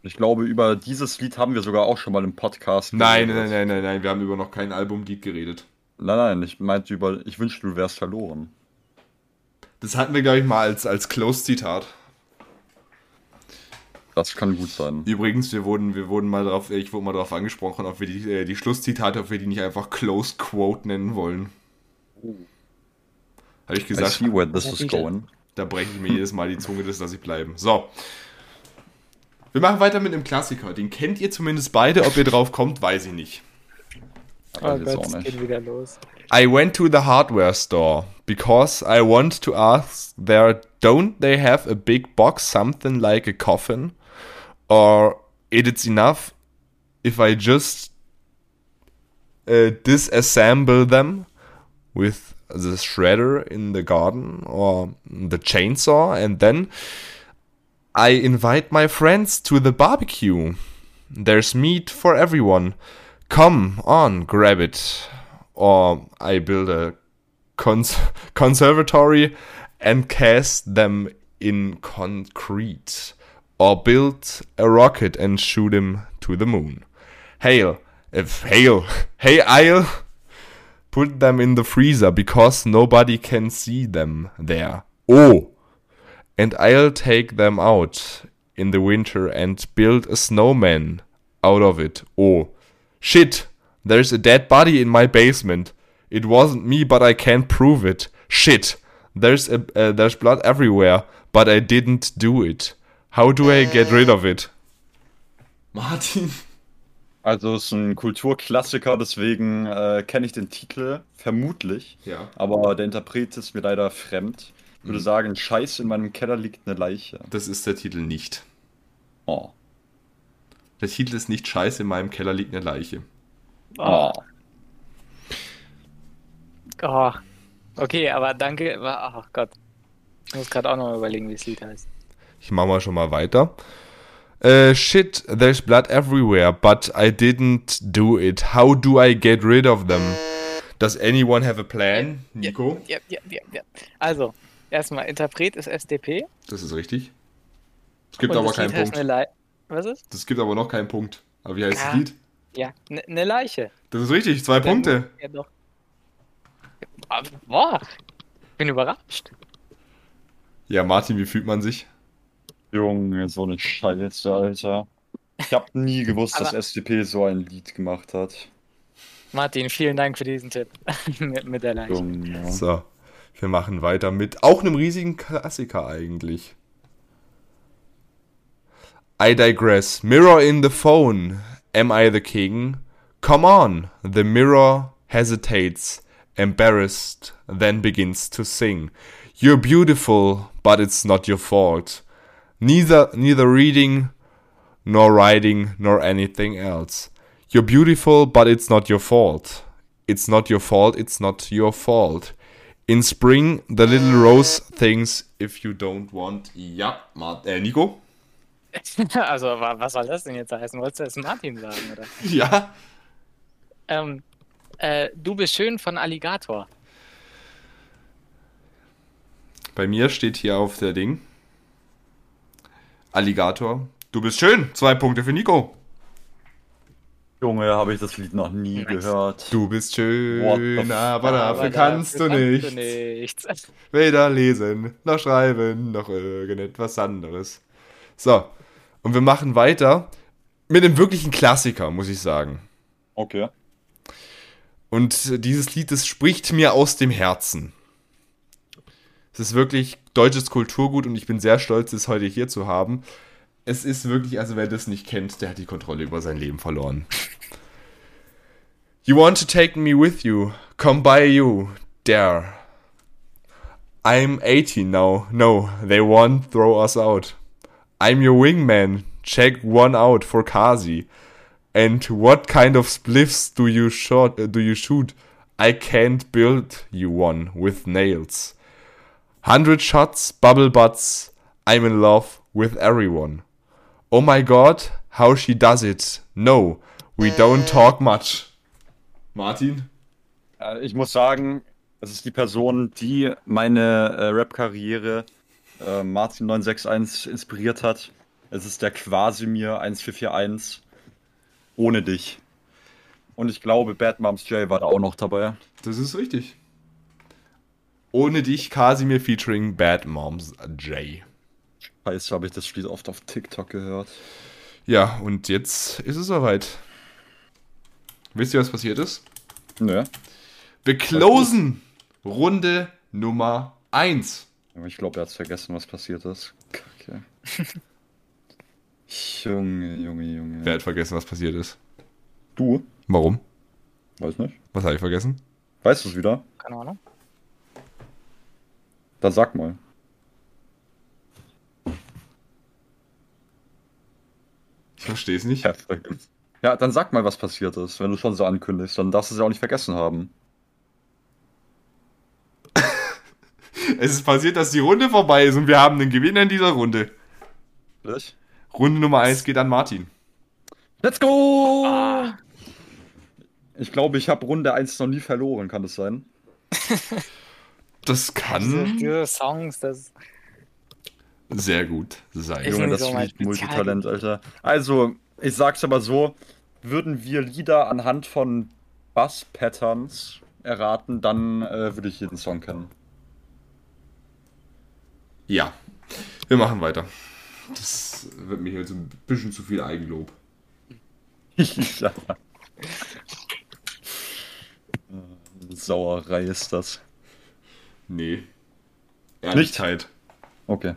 Ich glaube, über dieses Lied haben wir sogar auch schon mal im Podcast Nein, nein, nein, nein, nein, wir haben über noch kein Albumlied geredet. Nein, nein, ich meinte über, ich wünschte, du wärst verloren. Das hatten wir, glaube ich, mal als, als Close-Zitat. Das kann gut sein. Übrigens, wir wurden, wir wurden mal drauf, ich wurde mal darauf angesprochen, ob wir die, äh, die Schlusszitate, ob wir die nicht einfach Close Quote nennen wollen. Habe ich I gesagt, see where this is going. da breche ich mir jedes Mal die Zunge, das lasse ich bleiben. So. Wir machen weiter mit einem Klassiker. Den kennt ihr zumindest beide. Ob ihr drauf kommt, weiß ich nicht. Oh Gott, es geht wieder los. I went to the hardware store because I want to ask there don't they have a big box something like a coffin or it is enough if I just uh, disassemble them with the shredder in the garden or the chainsaw and then I invite my friends to the barbecue. There's meat for everyone. Come on, grab it. Or I build a cons- conservatory and cast them in concrete. Or build a rocket and shoot him to the moon. Hail, if hail, hey I'll put them in the freezer because nobody can see them there. Oh, and I'll take them out in the winter and build a snowman out of it. Oh, shit! There's a dead body in my basement. It wasn't me, but I can't prove it. Shit! There's a uh, there's blood everywhere, but I didn't do it. How do I get rid of it? Martin. Also es ist ein Kulturklassiker, deswegen äh, kenne ich den Titel vermutlich, Ja. aber der Interpret ist mir leider fremd. Ich Mhm. würde sagen, Scheiß in meinem Keller liegt eine Leiche. Das ist der Titel nicht. Oh. Der Titel ist nicht Scheiße, in meinem Keller liegt eine Leiche. Oh. Oh. Okay, aber danke. Ach Gott. Ich muss gerade auch noch mal überlegen, wie das Lied heißt. Ich mach mal schon mal weiter. Uh, shit, there's blood everywhere, but I didn't do it. How do I get rid of them? Does anyone have a plan? Nico? Ja, ja, ja, ja. Also, erstmal, Interpret ist SDP. Das ist richtig. Es gibt und aber keinen Lied heißt Punkt. Was ist? Es gibt aber noch keinen Punkt. Aber wie heißt Ja. das Lied? Ja, eine ne Leiche. Das ist richtig, zwei Punkte. Ja, doch. Ah, Boah, bin überrascht. Ja, Martin, wie fühlt man sich? Junge, so eine Scheiße, Alter. Ich habe nie gewusst, dass SDP so ein Lied gemacht hat. Martin, vielen Dank für diesen Tipp mit, mit der Leiche. Junge. So, wir machen weiter mit auch einem riesigen Klassiker eigentlich. I digress. Mirror in the phone. Am I the king? Come on. The mirror hesitates, embarrassed, then begins to sing. You're beautiful, but it's not your fault. Neither neither reading nor writing nor anything else. You're beautiful, but it's not your fault. It's not your fault, it's not your fault. In spring, the little rose thinks if you don't want. Ja, Ma äh, Nico? Also, wa- was soll das denn jetzt heißen? Wolltest du das Martin sagen, oder? Ja. Ähm, äh, du bist schön von Alligator. Bei mir steht hier auf der Ding. Alligator. Du bist schön. Zwei Punkte für Nico. Junge, habe ich das Lied noch nie Nice. gehört. Du bist schön, aber Aber dafür kannst du nichts. Weder lesen, noch schreiben, noch irgendetwas anderes. So. Und wir machen weiter mit einem wirklichen Klassiker, muss ich sagen. Okay. Und dieses Lied, das spricht mir aus dem Herzen. Es ist wirklich deutsches Kulturgut und ich bin sehr stolz, es heute hier zu haben. Es ist wirklich, also wer das nicht kennt, der hat die Kontrolle über sein Leben verloren. You want to take me with you? Come by you, dare. I'm 18 now. No, they won't throw us out. I'm your wingman. Check one out for Kazi. And what kind of spliffs do you shot uh, do you shoot? I can't build you one with nails. Hundred shots, bubble butts. I'm in love with everyone. Oh my god, how she does it. No, we don't talk much. Martin? Äh, Ich muss sagen, es ist die Person, die meine äh, Rap-Karriere äh, Martin 961 inspiriert hat. Es ist der Quasimir 1441. Ohne dich. Und ich glaube, Bad Moms J war da auch noch dabei. Das ist richtig. Ohne dich Casimir featuring Bad Moms J. Scheiße, habe ich das Lied oft auf TikTok gehört. Ja, und jetzt ist es soweit. Wisst ihr, was passiert ist? Nö. Wir closen Runde Nummer 1. Ich glaube, er hat vergessen, was passiert ist. Kacke. Junge, Junge, Junge. Wer hat vergessen, was passiert ist? Du? Warum? Weiß nicht. Was habe ich vergessen? Weißt du es wieder? Keine Ahnung. Dann sag mal. Ich verstehe es nicht. Ja, dann sag mal, was passiert ist, wenn du schon so ankündigst. Dann darfst du es ja auch nicht vergessen haben. Es ist passiert, dass die Runde vorbei ist und wir haben einen Gewinner in dieser Runde. Wirklich? Runde Nummer 1 geht an Martin. Let's go! Ah. Ich glaube, ich habe Runde 1 noch nie verloren, kann das sein? Das kann diese Songs, das. sehr gut sein. Junge, nicht das so mein ist Multitalent, Alter. Also, ich sag's aber so, würden wir Lieder anhand von Bass-Patterns erraten, dann äh, würde ich jeden Song kennen. Ja, wir machen weiter. Das wird mir hier so ein bisschen zu viel Eigenlob. ja. Sauerei ist das. Nee. Ehrlichkeit. Okay.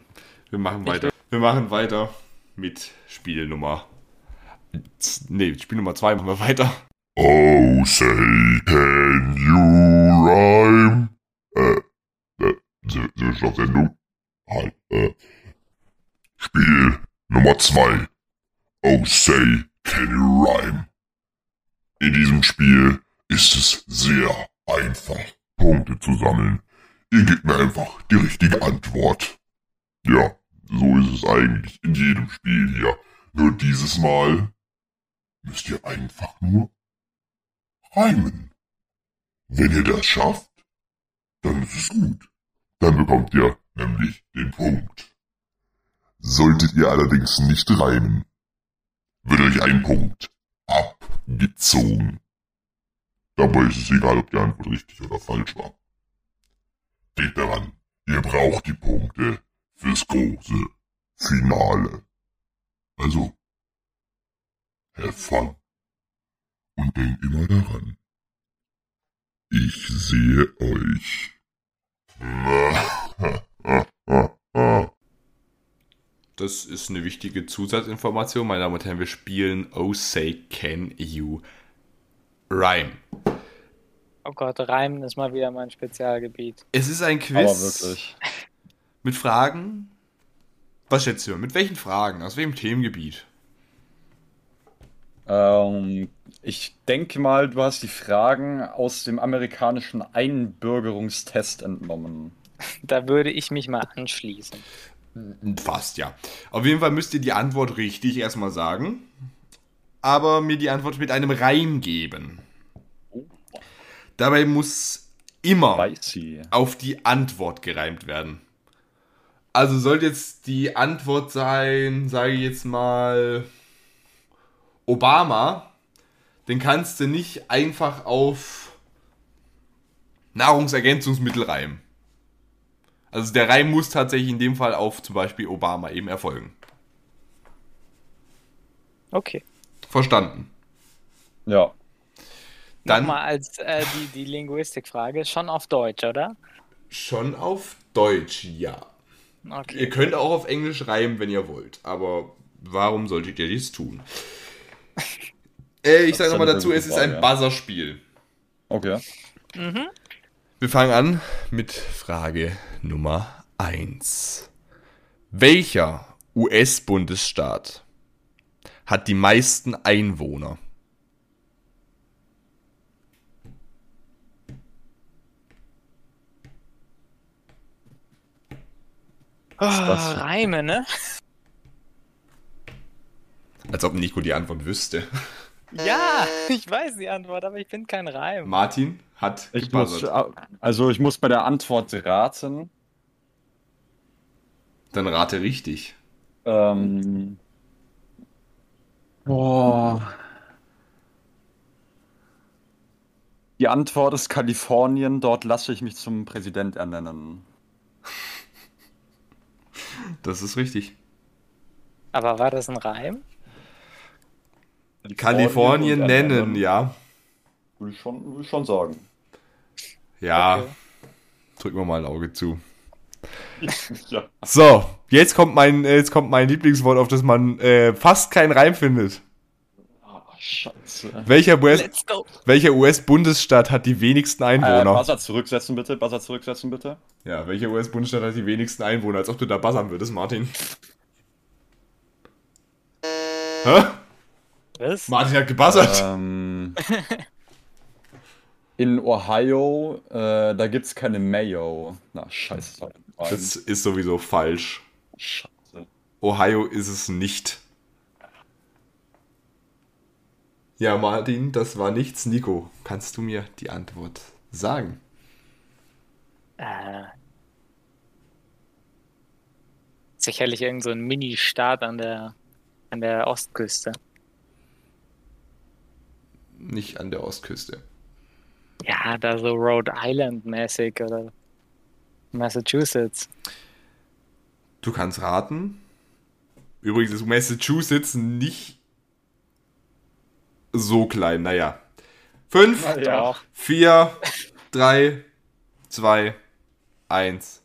Wir machen weiter. Wir machen weiter mit Spiel Nummer. Nee, Spiel Nummer 2 machen wir weiter. Oh, say, can you rhyme? Äh, äh, sind sind wir schon auf Sendung? Halt, äh. Spiel Nummer 2. Oh, say, can you rhyme? In diesem Spiel ist es sehr einfach, Punkte zu sammeln. Ihr gebt mir einfach die richtige Antwort. Ja, so ist es eigentlich in jedem Spiel hier. Nur dieses Mal müsst ihr einfach nur reimen. Wenn ihr das schafft, dann ist es gut. Dann bekommt ihr nämlich den Punkt. Solltet ihr allerdings nicht reimen, wird euch ein Punkt abgezogen. Dabei ist es egal, ob die Antwort richtig oder falsch war. Denkt daran, ihr braucht die Punkte fürs große Finale. Also, have fun. Und denkt immer daran. Ich sehe euch. Das ist eine wichtige Zusatzinformation, meine Damen und Herren. Wir spielen Oh Say Can You Rhyme. Oh Gott, Reimen ist mal wieder mein Spezialgebiet. Es ist ein Aber Quiz wirklich. mit Fragen. Was schätzt du? Mit welchen Fragen? Aus welchem Themengebiet? Ähm, ich denke mal, du hast die Fragen aus dem amerikanischen Einbürgerungstest entnommen. Da würde ich mich mal anschließen. Fast, ja. Auf jeden Fall müsst ihr die Antwort richtig erstmal sagen, aber mir die Antwort mit einem Reim geben. Dabei muss immer auf die Antwort gereimt werden. Also sollte jetzt die Antwort sein, sage ich jetzt mal, Obama, den kannst du nicht einfach auf Nahrungsergänzungsmittel reimen. Also der Reim muss tatsächlich in dem Fall auf zum Beispiel Obama eben erfolgen. Okay. Verstanden. Ja. Dann Nochmal als äh, die, die Linguistikfrage. Schon auf Deutsch, oder? schon auf Deutsch, ja. Okay. Ihr könnt auch auf Englisch reimen, wenn ihr wollt, aber warum solltet ihr dies tun? Äh, ich sage nochmal dazu, es ist ein. Buzzerspiel. Okay. Wir fangen an mit Frage Nummer 1. Welcher US-Bundesstaat hat die meisten Einwohner? Das? Reime, ne? Als ob Nico die Antwort wüsste. Ja, ich weiß die Antwort, aber ich bin kein Reim. Martin hat Ich muss, also ich muss bei der Antwort raten. Dann rate richtig. Ähm, boah. Die Antwort ist Kalifornien, dort lasse ich mich zum Präsident ernennen. Das ist richtig. Aber war das ein Reim? Kalifornien und nennen, ja. Würde ich schon, würde ich schon sagen. Ja, Okay. Drücken wir mal ein Auge zu. Ja. So, jetzt kommt mein, äh, jetzt kommt mein Lieblingswort, auf das man äh, fast keinen Reim findet. Ah, scheiße. Welcher US, welcher US-Bundesstaat hat die wenigsten Äh, Einwohner? Buzzer zurücksetzen bitte, Buzzer zurücksetzen bitte. ja, welcher US-Bundesstaat hat die wenigsten Einwohner? Als ob du da buzzern würdest, Martin. Hä? Was? Martin hat gebuzzert. Ähm, in Ohio, äh, da gibt's keine Mayo. Na, scheiße. Das ist sowieso falsch. Scheiße. Ohio ist es nicht. Ja, Martin, das war nichts. Nico, kannst du mir die Antwort sagen? Äh, sicherlich irgend so ein Mini-Staat an der, an der Ostküste. Nicht an der Ostküste. Ja, da so Rhode Island-mäßig oder Massachusetts. Du kannst raten. Übrigens ist Massachusetts nicht so klein. Naja. Fünf, Doch. vier, drei, zwei, eins.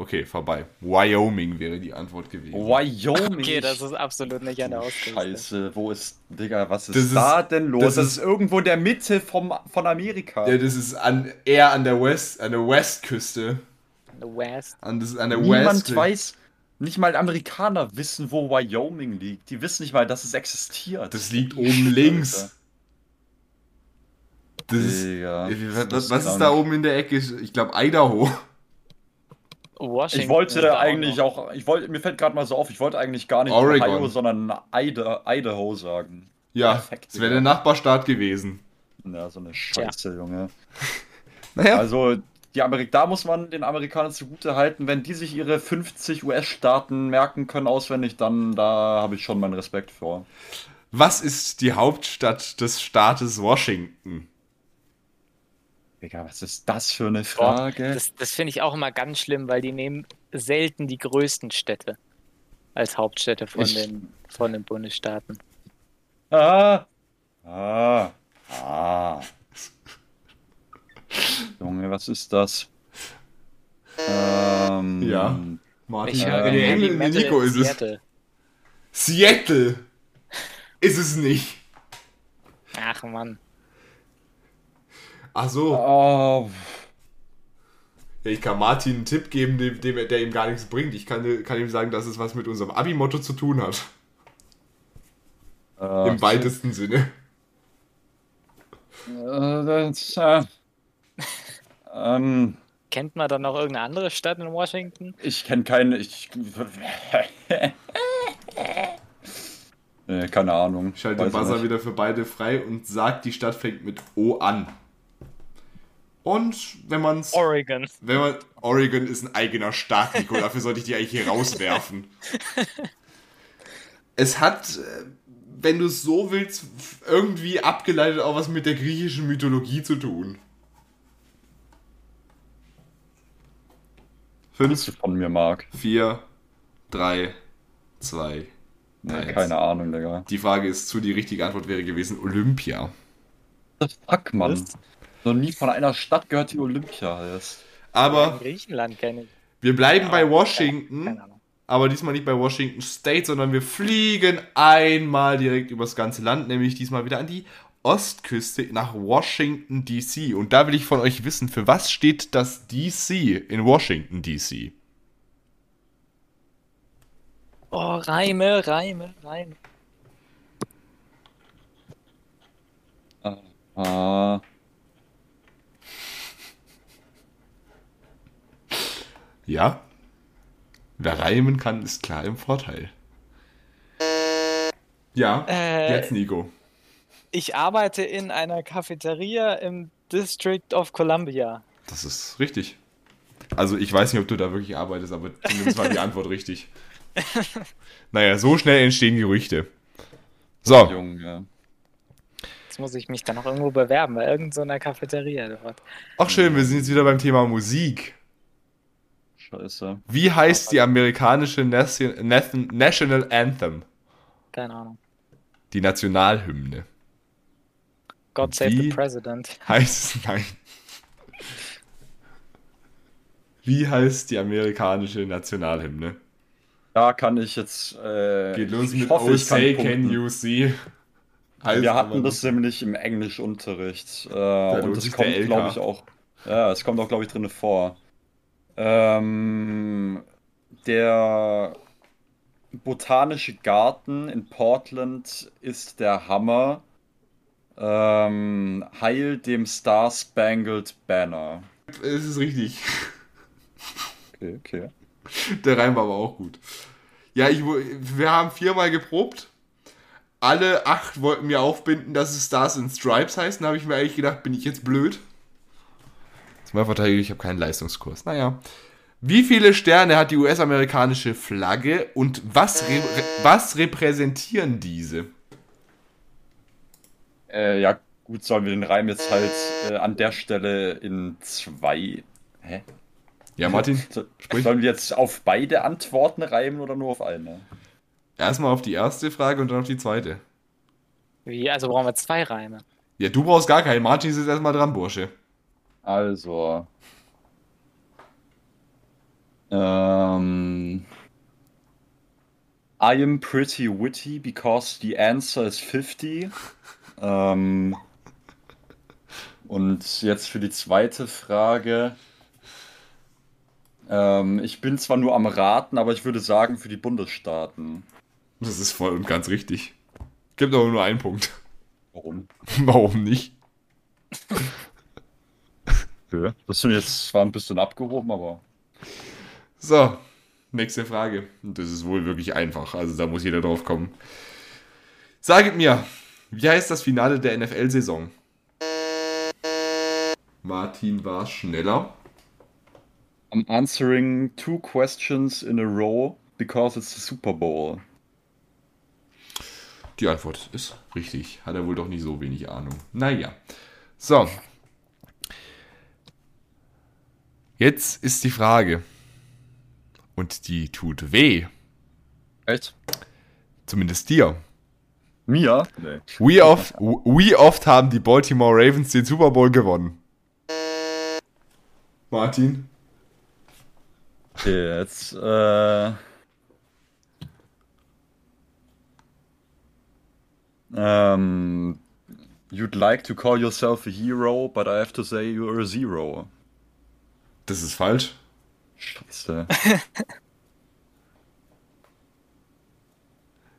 Okay, vorbei. Wyoming wäre die Antwort gewesen. Wyoming. Okay, das ist absolut nicht an der Ostküste. Scheiße, wo ist, Digga, was ist, Das ist- da denn los? das Das, ist- ist irgendwo in der Mitte vom, von Amerika. Ja, das ist an, eher an der West, an der Westküste. The West. An, das, an der Niemand West. weiß, nicht mal Amerikaner wissen, wo Wyoming liegt. Die wissen nicht mal, dass es existiert. Das liegt oben links. Das ist, Digga. was, Das was ist ist da oben in der Ecke? Ich glaube Idaho. Washington. Ich wollte eigentlich noch. auch, ich wollte, mir fällt gerade mal so auf, ich wollte eigentlich gar nicht Oregon. Ohio, sondern Ida, Idaho sagen. Ja, Perfekt, das wäre der Nachbarstaat gewesen. Ja, so eine Scheiße, Junge. Naja, Also, die Amerik da muss man den Amerikanern zugute halten, wenn die sich ihre 50 US-Staaten merken können auswendig, dann da habe ich schon meinen Respekt vor. was ist die Hauptstadt des Staates Washington? Digga, was ist das für eine Boah, Frage? das das finde ich auch immer ganz schlimm, weil die nehmen selten die größten Städte als Hauptstädte von, Ich- den, von den Bundesstaaten. Ah, ah, ah. Junge, was ist das? Ähm, Ja. Martin, Ich höre nee, Heavy Metal Nico in ist es. Seattle. Seattle ist es nicht. Ach Mann. Ach so. Oh, Ja, ich kann Martin einen Tipp geben, dem, dem, der ihm gar nichts bringt. Ich kann, kann ihm sagen, dass es was mit unserem Abi-Motto zu tun hat. äh, Im weitesten Sinne. das, äh, ähm, Kennt man dann noch irgendeine andere Stadt in Washington? ich kenne keine. Ich, äh, keine Ahnung. Ich schalte den Buzzer nicht. wieder für beide frei und sagt, die Stadt fängt mit O an. Und wenn man's. Oregon. Wenn man. Oregon ist ein eigener Staat, Nico. Dafür sollte ich die eigentlich hier rauswerfen. Es hat, äh, wenn du es so willst, irgendwie abgeleitet auch was mit der griechischen Mythologie zu tun. Du von mir, Marc? Vier, drei, zwei. Nee, Eins. keine Ahnung, Digga. Die Frage ist zu, die richtige Antwort wäre gewesen Olympia. Fuck, Mann. Was? Noch nie von einer Stadt gehört, die Olympia heißt. In Aber Griechenland kenne ich. wir bleiben bei Keine Washington, aber diesmal nicht bei Washington State, sondern wir fliegen einmal direkt übers ganze Land, nämlich diesmal wieder an die Ostküste nach Washington DC. Und da will ich von euch wissen, für was steht das DC in Washington DC? Oh, Reime, Reime, Reime. Ah, Ja? Wer reimen kann, ist klar im Vorteil. Ja, Äh, jetzt Nico. Ich arbeite in einer Cafeteria im District of Columbia. Das ist richtig. Also ich weiß nicht, ob du da wirklich arbeitest, aber zumindest war die Antwort richtig. Naja, so schnell entstehen Gerüchte. So, Junge. Jetzt muss ich mich dann noch irgendwo bewerben, bei irgendeiner Cafeteria dort. auch schön, wir sind jetzt wieder beim Thema Musik. Scheiße. Wie heißt die amerikanische National Anthem? Keine Ahnung. Die Nationalhymne. God save Wie? the President. Heißt es nein. Wie heißt die amerikanische Nationalhymne? Da kann ich jetzt. Äh, Geht los ich mit hoffe, Oh ich kann say can you see. Heißt Wir hatten das nämlich im Englischunterricht. Äh, und der kommt, glaube ich, auch. Ja, es kommt auch, glaube ich, drin vor. Ähm, der Botanische Garten in Portland ist der Hammer. Ähm, Heil dem Star Spangled Banner. Es ist richtig. Okay, okay. Der Reim war aber auch gut. Ja, ich, wir haben viermal geprobt. Alle acht wollten mir aufbinden, dass es Stars and Stripes heißt. Da habe ich mir eigentlich gedacht, bin ich jetzt blöd? Zum Mal verteidigt, ich habe keinen Leistungskurs. Naja. Wie viele Sterne hat die US-amerikanische Flagge und was, re was repräsentieren diese? Äh, ja, gut, sollen wir den Reim jetzt halt äh, an der Stelle in zwei. Hä? Ja, Martin, So- sprich. Sollen wir jetzt auf beide Antworten reimen oder nur auf eine? erstmal auf die erste Frage und dann auf die zweite. Wie? Also brauchen wir zwei Reime. Ja, du brauchst gar keinen. Martin ist jetzt erstmal dran, Bursche. Also. Ähm. I am pretty witty because the answer is 50. Ähm, und jetzt für die zweite Frage. Ähm, ich bin zwar nur am Raten, aber ich würde sagen für die Bundesstaaten. Das ist voll und ganz richtig. Gibt aber nur einen Punkt. Warum? Warum nicht? Ja. Das sind jetzt zwar ein bisschen abgehoben, aber. So, nächste Frage. Das ist wohl wirklich einfach, also da muss jeder drauf kommen. Saget mir, wie heißt das Finale der NFL-Saison? Martin war schneller. I'm answering two questions in a row because it's the Super Bowl. Die Antwort ist richtig. Hat er wohl doch nicht so wenig Ahnung. Naja. So. Jetzt ist die Frage. Und die tut weh. Echt? Zumindest dir. Mir? Nee. Wie oft, wie oft haben die Baltimore Ravens den Super Bowl gewonnen? Martin? Okay, jetzt, äh. Ähm. You'd like to call yourself a hero, but I have to say you're a zero. Das ist falsch. Scheiße.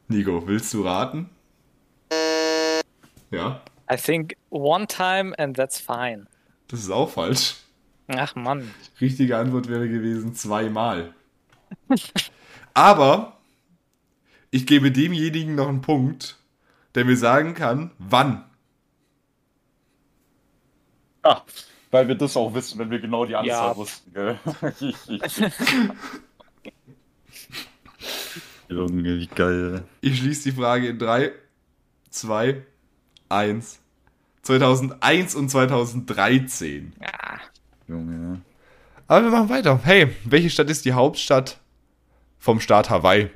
Nico, willst du raten? Ja, I think one time and that's fine. das ist auch falsch. Ach Mann. Richtige Antwort wäre gewesen zweimal. Aber ich gebe demjenigen noch einen Punkt, der mir sagen kann, wann. Ah, weil wir das auch wissen, wenn wir genau die Anzahl Ja. wussten, gell? Junge, wie geil. Ich schließe die Frage in 3, 2, 1. 2001 und 2013. Ah, Junge. Aber wir machen weiter. Hey, welche Stadt ist die Hauptstadt vom Staat Hawaii?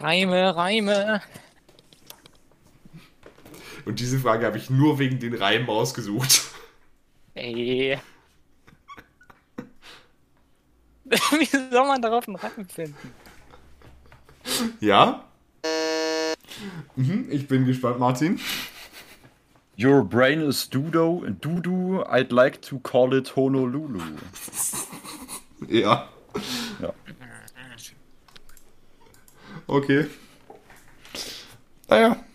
Reime, Reime. Und diese Frage habe ich nur wegen den Reimen ausgesucht. Ey. Wie soll man darauf einen Reim finden? Ja? Mhm, ich bin gespannt, Martin. Your brain is Dudo, Dudu, I'd like to call it Honolulu. Ja. Ja. Okay. Naja.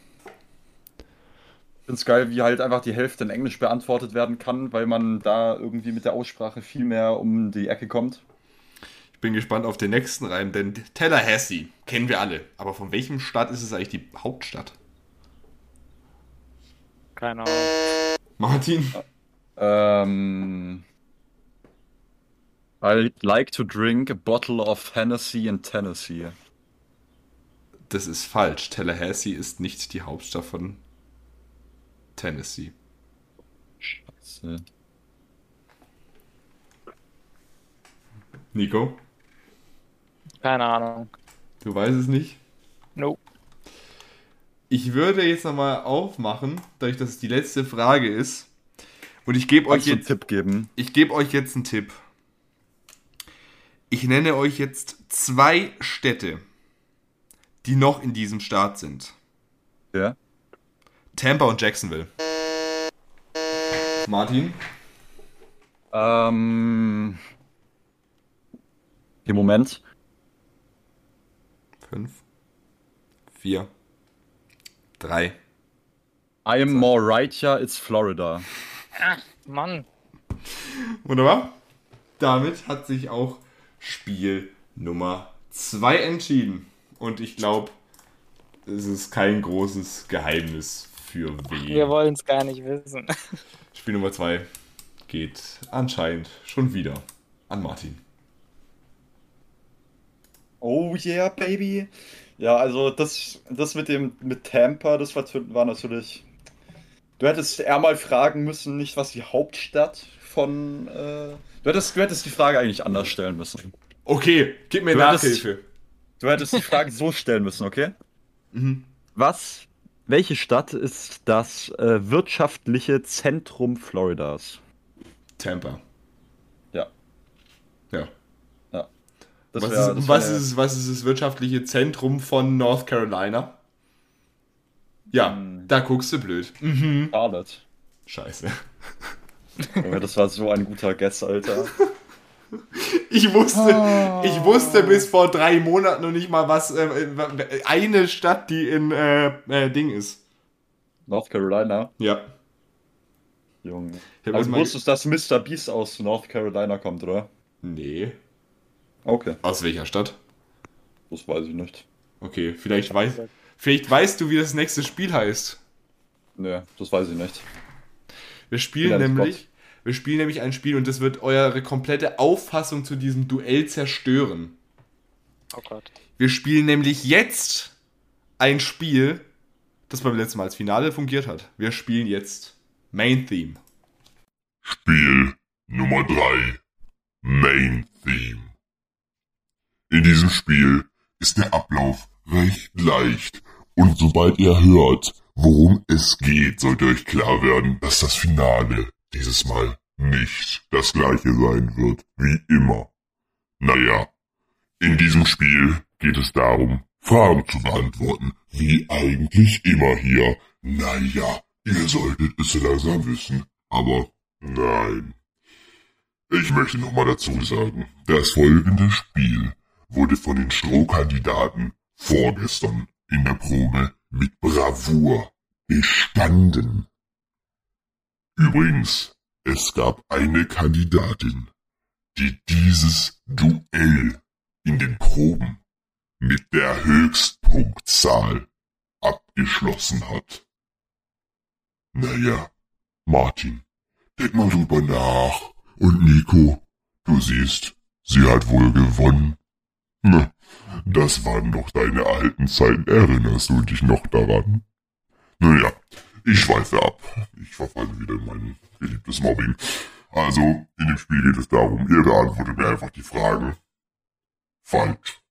Ich find's geil, wie halt einfach die Hälfte in Englisch beantwortet werden kann, weil man da irgendwie mit der Aussprache viel mehr um die Ecke kommt. Ich bin gespannt auf den nächsten Reim, denn Tallahassee kennen wir alle. Aber von welchem Stadt ist es eigentlich die Hauptstadt? Keine Ahnung. Martin? Ähm. I'd like to drink a bottle of Hennessy in Tennessee. Das ist falsch. Tallahassee ist nicht die Hauptstadt von Tennessee. Scheiße. Nico? Keine Ahnung. Du weißt es nicht? Nope. Ich würde jetzt nochmal aufmachen, dadurch, dass es die letzte Frage ist. Und ich gebe euch du einen jetzt, Tipp geben? ich gebe euch jetzt einen Tipp. Ich nenne euch jetzt zwei Städte, die noch in diesem Staat sind. Ja. Tampa und Jacksonville. Martin? Ähm. Im Moment. Fünf, vier, drei. I am more right here, it's Florida. Ach, Mann. Wunderbar. Damit hat sich auch Spiel Nummer 2 entschieden. Und ich glaube, es ist kein großes Geheimnis für Wir wen. wollen es gar nicht wissen. Spiel Nummer 2 geht anscheinend schon wieder an Martin. Oh yeah, baby. Ja, also das, das mit dem mit Tampa, das war, war natürlich. Du hättest eher mal fragen müssen, nicht was die Hauptstadt von. Äh, du, hättest, du hättest die Frage eigentlich anders stellen müssen. Okay, gib mir Du Nachhilfe. Du hättest die Frage so stellen müssen, okay? Mhm. Was? Welche Stadt ist das äh, wirtschaftliche Zentrum Floridas? Tampa. Ja. Ja. Das Was, wär- ist, das was, ist, was ist das wirtschaftliche Zentrum von North Carolina? Ja, Hm. da guckst du blöd. Mhm. Charlotte. Scheiße. Das war so ein guter Guess, Alter. Ich wusste, ich wusste bis vor drei Monaten noch nicht mal, was äh, eine Stadt, die in äh, äh, Ding ist. North Carolina. Ja. Junge. Aber erst du wusstest, dass Mr. Beast aus North Carolina kommt, oder? Nee. Okay, Aus welcher Stadt? das weiß ich nicht. Okay, vielleicht, weiß, vielleicht weißt du, wie das nächste Spiel heißt. Nee, das weiß ich nicht. Wir spielen nämlich, wir spielen nämlich ein Spiel und das wird eure komplette Auffassung zu diesem Duell zerstören. Oh Gott. Wir spielen nämlich jetzt ein Spiel, das beim letzten Mal als Finale fungiert hat. Wir spielen jetzt Main Theme. Spiel Nummer 3. Main Theme. In diesem Spiel ist der Ablauf recht leicht und sobald ihr hört, worum es geht, sollte euch klar werden, dass das Finale dieses Mal nicht das gleiche sein wird wie immer. Naja, in diesem Spiel geht es darum, Fragen zu beantworten, wie eigentlich immer hier. Naja, ihr solltet es langsam wissen, aber nein. Ich möchte nochmal dazu sagen, das folgende Spiel wurde von den Strohkandidaten vorgestern in der Probe mit Bravour bestanden. Übrigens, es gab eine Kandidatin, die dieses Duell in den Proben mit der Höchstpunktzahl abgeschlossen hat. Naja, Martin, denk mal drüber nach. Und Nico, du siehst, sie hat wohl gewonnen. Na, das waren doch deine alten Zeiten. Erinnerst du dich noch daran? Naja, ich schweife ab. Ich verfalle wieder in mein geliebtes Mobbing. Also, in dem Spiel geht es darum, ihr beantwortet mir einfach die Fragen. Falsch.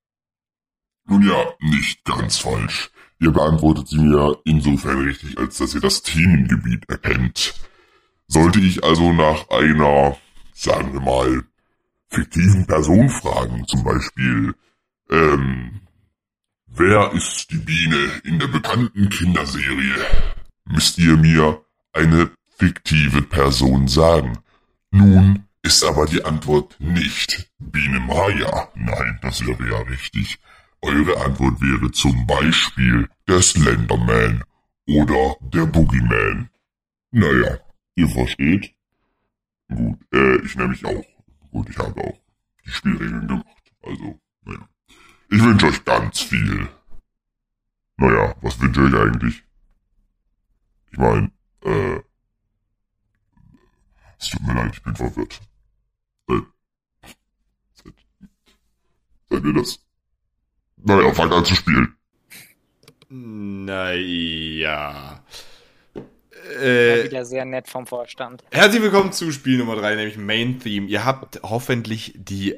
Nun ja, nicht ganz falsch. Ihr beantwortet sie mir insofern richtig, als dass ihr das Themengebiet erkennt. Sollte ich also nach einer, sagen wir mal, fiktiven Person fragen, zum Beispiel, ähm, wer ist die Biene in der bekannten Kinderserie? Müsst ihr mir eine fiktive Person sagen. Nun ist aber die Antwort nicht Biene Maya. Nein, das wäre ja richtig. Eure Antwort wäre zum Beispiel der Slenderman oder der Boogeyman. Naja, ihr versteht? Gut, äh, ich nehme mich auch. Gut, ich habe auch die Spielregeln gemacht. Also, naja. Ich wünsche euch ganz viel. Naja, was wünsche ich eigentlich? Ich meine, äh, es tut mir leid, ich bin verwirrt. Äh, seid, seid ihr das? Naja, fangt an zu spielen. Naja. War Äh, wieder sehr nett vom Vorstand. herzlich willkommen zu Spiel Nummer 3, nämlich Main Theme. Ihr habt hoffentlich die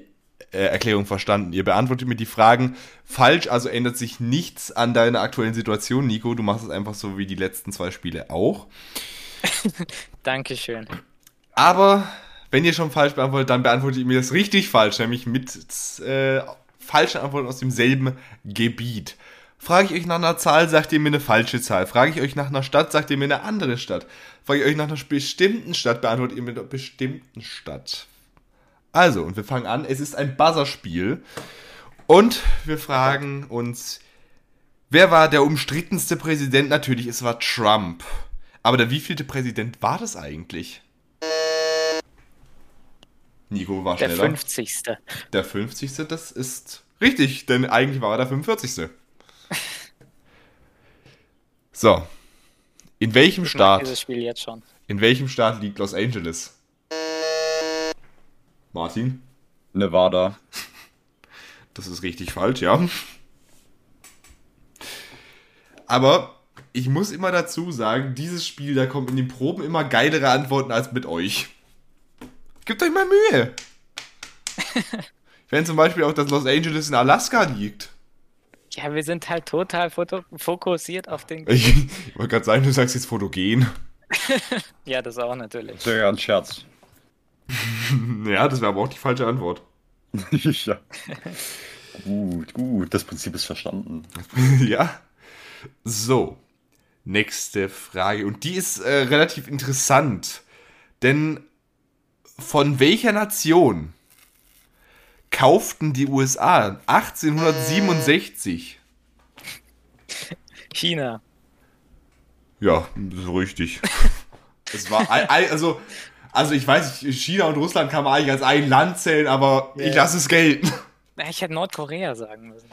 Erklärung verstanden. Ihr beantwortet mir die Fragen falsch, also ändert sich nichts an deiner aktuellen Situation. Nico, du machst es einfach so wie die letzten zwei Spiele auch. Dankeschön. Aber wenn ihr schon falsch beantwortet, dann beantwortet ihr mir das richtig falsch, nämlich mit äh, falschen Antworten aus demselben Gebiet. Frage ich euch nach einer Zahl, sagt ihr mir eine falsche Zahl. Frage ich euch nach einer Stadt, sagt ihr mir eine andere Stadt. Frage ich euch nach einer bestimmten Stadt, beantwortet ihr mir einer bestimmten Stadt. Also, und wir fangen an. Es ist ein Buzzerspiel. Und wir fragen uns, wer war der umstrittenste Präsident? Natürlich, es war Trump. Aber der wievielte Präsident war das eigentlich? Nico war Der schneller. 50. Der 50. Das ist richtig, denn eigentlich war er der 45. So. In welchem Ich Staat, in welchem Staat liegt Los Angeles? Martin? Nevada. Das ist richtig falsch, ja. Aber ich muss immer dazu sagen, dieses Spiel, da kommen in den Proben immer geilere Antworten als mit euch. Gebt euch mal Mühe. Wenn zum Beispiel auch das Los Angeles in Alaska liegt. Ja, wir sind halt total foto fokussiert auf den. Ich, ich wollte gerade sagen, du sagst jetzt fotogen. Ja, das auch natürlich. Das wäre ja ein Scherz. Ja, das wäre aber auch die falsche Antwort. ja. Gut, gut. Das Prinzip ist verstanden. ja. So. Nächste Frage. Und die ist äh, relativ interessant. Denn von welcher Nation kauften die USA 1867? China. Ja, das ist richtig. Es war also, also ich weiß China und Russland kann man eigentlich als ein Land zählen, aber ich Ja. lasse es gelten. Ich hätte Nordkorea sagen müssen.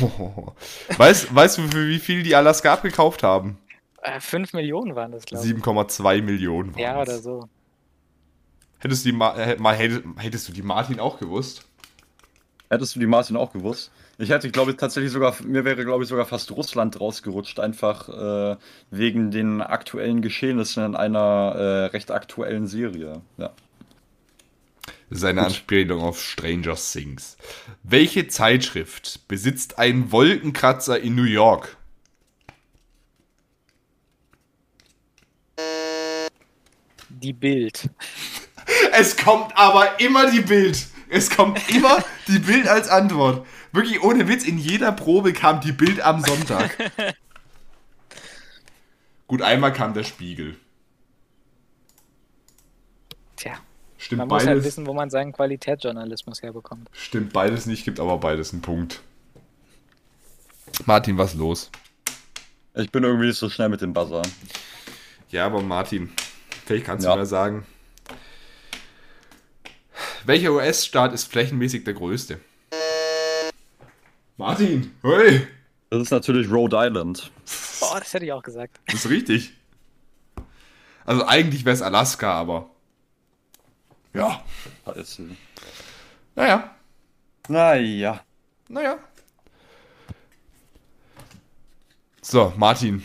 Weißt, weißt du, für wie viel die Alaska abgekauft haben? Äh, 5 Millionen waren das, glaube ich. 7,2 Millionen. Ja, waren's. oder so. Hättest du die, Ma äh, hättest du die Martin auch gewusst? Hättest du die Martin auch gewusst? Ich hätte, glaube ich, tatsächlich sogar, mir wäre, glaube ich, sogar fast Russland rausgerutscht, einfach äh, wegen den aktuellen Geschehnissen in einer äh, recht aktuellen Serie. Ja. Das ist eine Anspielung auf Stranger Things. Welche Zeitschrift besitzt einen Wolkenkratzer in New York? Die Bild. Es kommt aber immer die Bild. Es kommt immer die Bild als Antwort. Wirklich ohne Witz, in jeder Probe kam die Bild am Sonntag. Gut, einmal kam der Spiegel. Tja, Stimmt man muss halt beides, wissen, wo man seinen Qualitätsjournalismus herbekommt. stimmt beides nicht, gibt aber beides einen Punkt. Martin, was los? Ich bin irgendwie nicht so schnell mit dem Buzzer. Ja, aber Martin, vielleicht kannst Ja. du mal sagen. Welcher US-Staat ist flächenmäßig der größte? Martin, hey, Das ist natürlich Rhode Island. Boah, das hätte ich auch gesagt. das ist richtig. Also eigentlich wäre es Alaska, aber ja, Scheiße. naja, Naja. naja. So, Martin.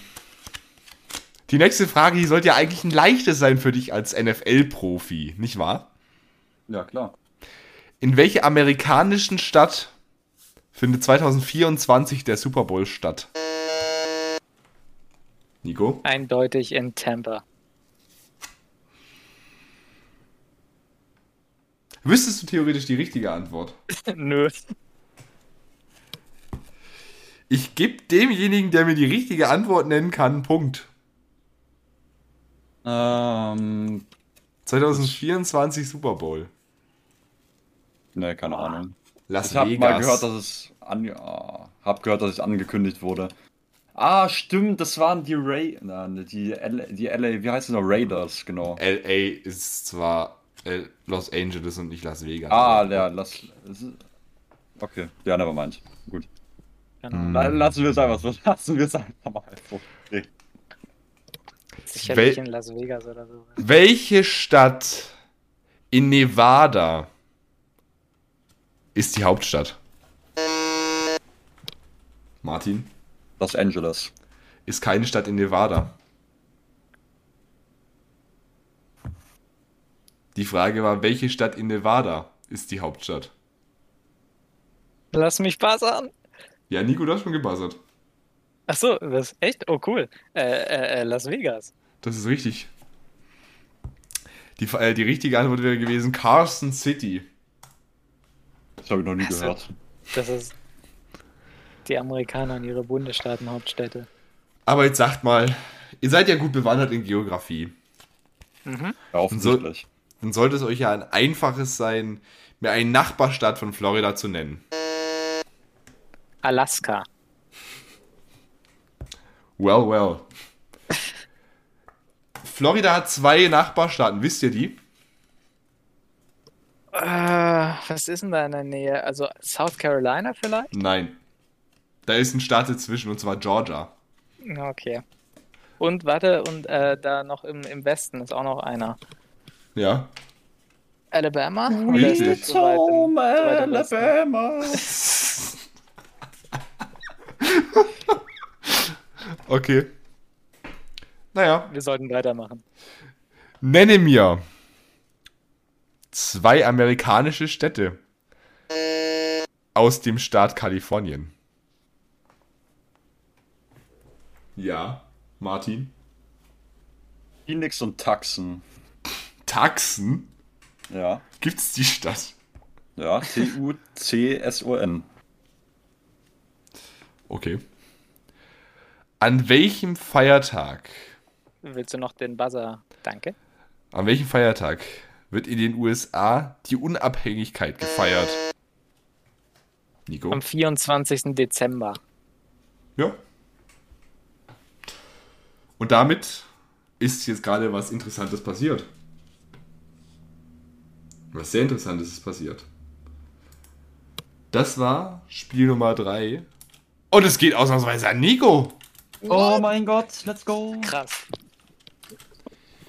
Die nächste Frage, die sollte ja eigentlich ein leichtes sein für dich als NFL-Profi, nicht wahr? Ja, klar. In welcher amerikanischen Stadt findet 2024 der Super Bowl statt? Nico? Eindeutig in Tampa. Wüsstest du theoretisch die richtige Antwort? Nö. Ich gebe demjenigen, der mir die richtige Antwort nennen kann, einen Punkt. Ähm, 2024 Super Bowl. Ne, keine Ahnung. Las Ich habe Vegas. mal gehört, dass es ange ah, hab gehört, dass es angekündigt wurde. Ah, stimmt, das waren die Ray, na, ne, die LA, die LA, wie heißt es noch Raiders, genau. LA ist zwar Los Angeles und nicht Las Vegas. Ah, es ist- Okay, ja, never mind. Gut. Genau. La- Lassen wir es einfach so. Lassen wir es einfach mal so. Okay. Sicherlich Wel- in Las Vegas oder so. Welche Stadt in Nevada ist die Hauptstadt? Martin? Los Angeles. Ist keine Stadt in Nevada. Die Frage war, welche Stadt in Nevada ist die Hauptstadt? Lass mich buzzern. Ja, Nico, du hast schon gebuzzert. Ach so, das echt? Oh cool. Äh, äh, äh, Las Vegas. Das ist richtig. Die, äh, die richtige Antwort wäre gewesen Carson City. Das habe ich noch nie Also- gehört. Das ist die Amerikaner und ihre Bundesstaaten-Hauptstädte. Aber jetzt sagt mal, ihr seid ja gut bewandert in Geografie. Mhm. Ja, offensichtlich. Dann sollte es euch ja ein einfaches sein, mir einen Nachbarstaat von Florida zu nennen. Alaska. Well, well. Florida hat zwei Nachbarstaaten, wisst ihr die? Äh, was ist denn da in der Nähe? Also South Carolina vielleicht? Nein. Da ist ein Staat dazwischen und zwar Georgia. Okay. Und warte, und äh, da noch im, im Westen ist auch noch einer. Ja. Alabama? Im- zu weit im Westen? Alabama. Okay. Naja. Wir sollten weitermachen. Nenne mir zwei amerikanische Städte aus dem Staat Kalifornien. Ja, Martin. Phoenix und Taxen. Taxen? Ja. Gibt's die Stadt? Ja, T-U-C-S-O-N. Okay. An welchem Feiertag, Willst du noch den Buzzer? Danke. an welchem Feiertag wird in den USA die Unabhängigkeit gefeiert? Nico? Am 24. Dezember. Ja. Und damit ist jetzt gerade was Interessantes passiert. Was sehr Interessantes ist passiert. Das war Spiel Nummer 3. Und es geht ausnahmsweise an Nico. Oh mein Gott, let's go. Krass.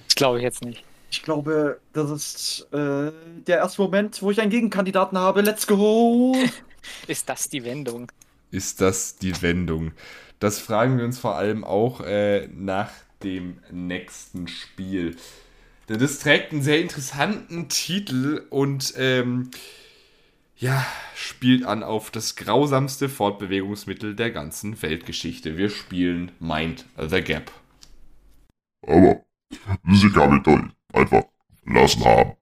Das glaube ich jetzt nicht. Ich glaube, das ist äh, der erste Moment, wo ich einen Gegenkandidaten habe. Let's go. Ist das die Wendung? Ist das die Wendung? Das fragen wir uns vor allem auch äh, nach dem nächsten Spiel. Denn das trägt einen sehr interessanten Titel und ähm, ja, spielt an auf das grausamste Fortbewegungsmittel der ganzen Weltgeschichte. Wir spielen Mind the Gap. Aber diese kann ich doch einfach lassen haben.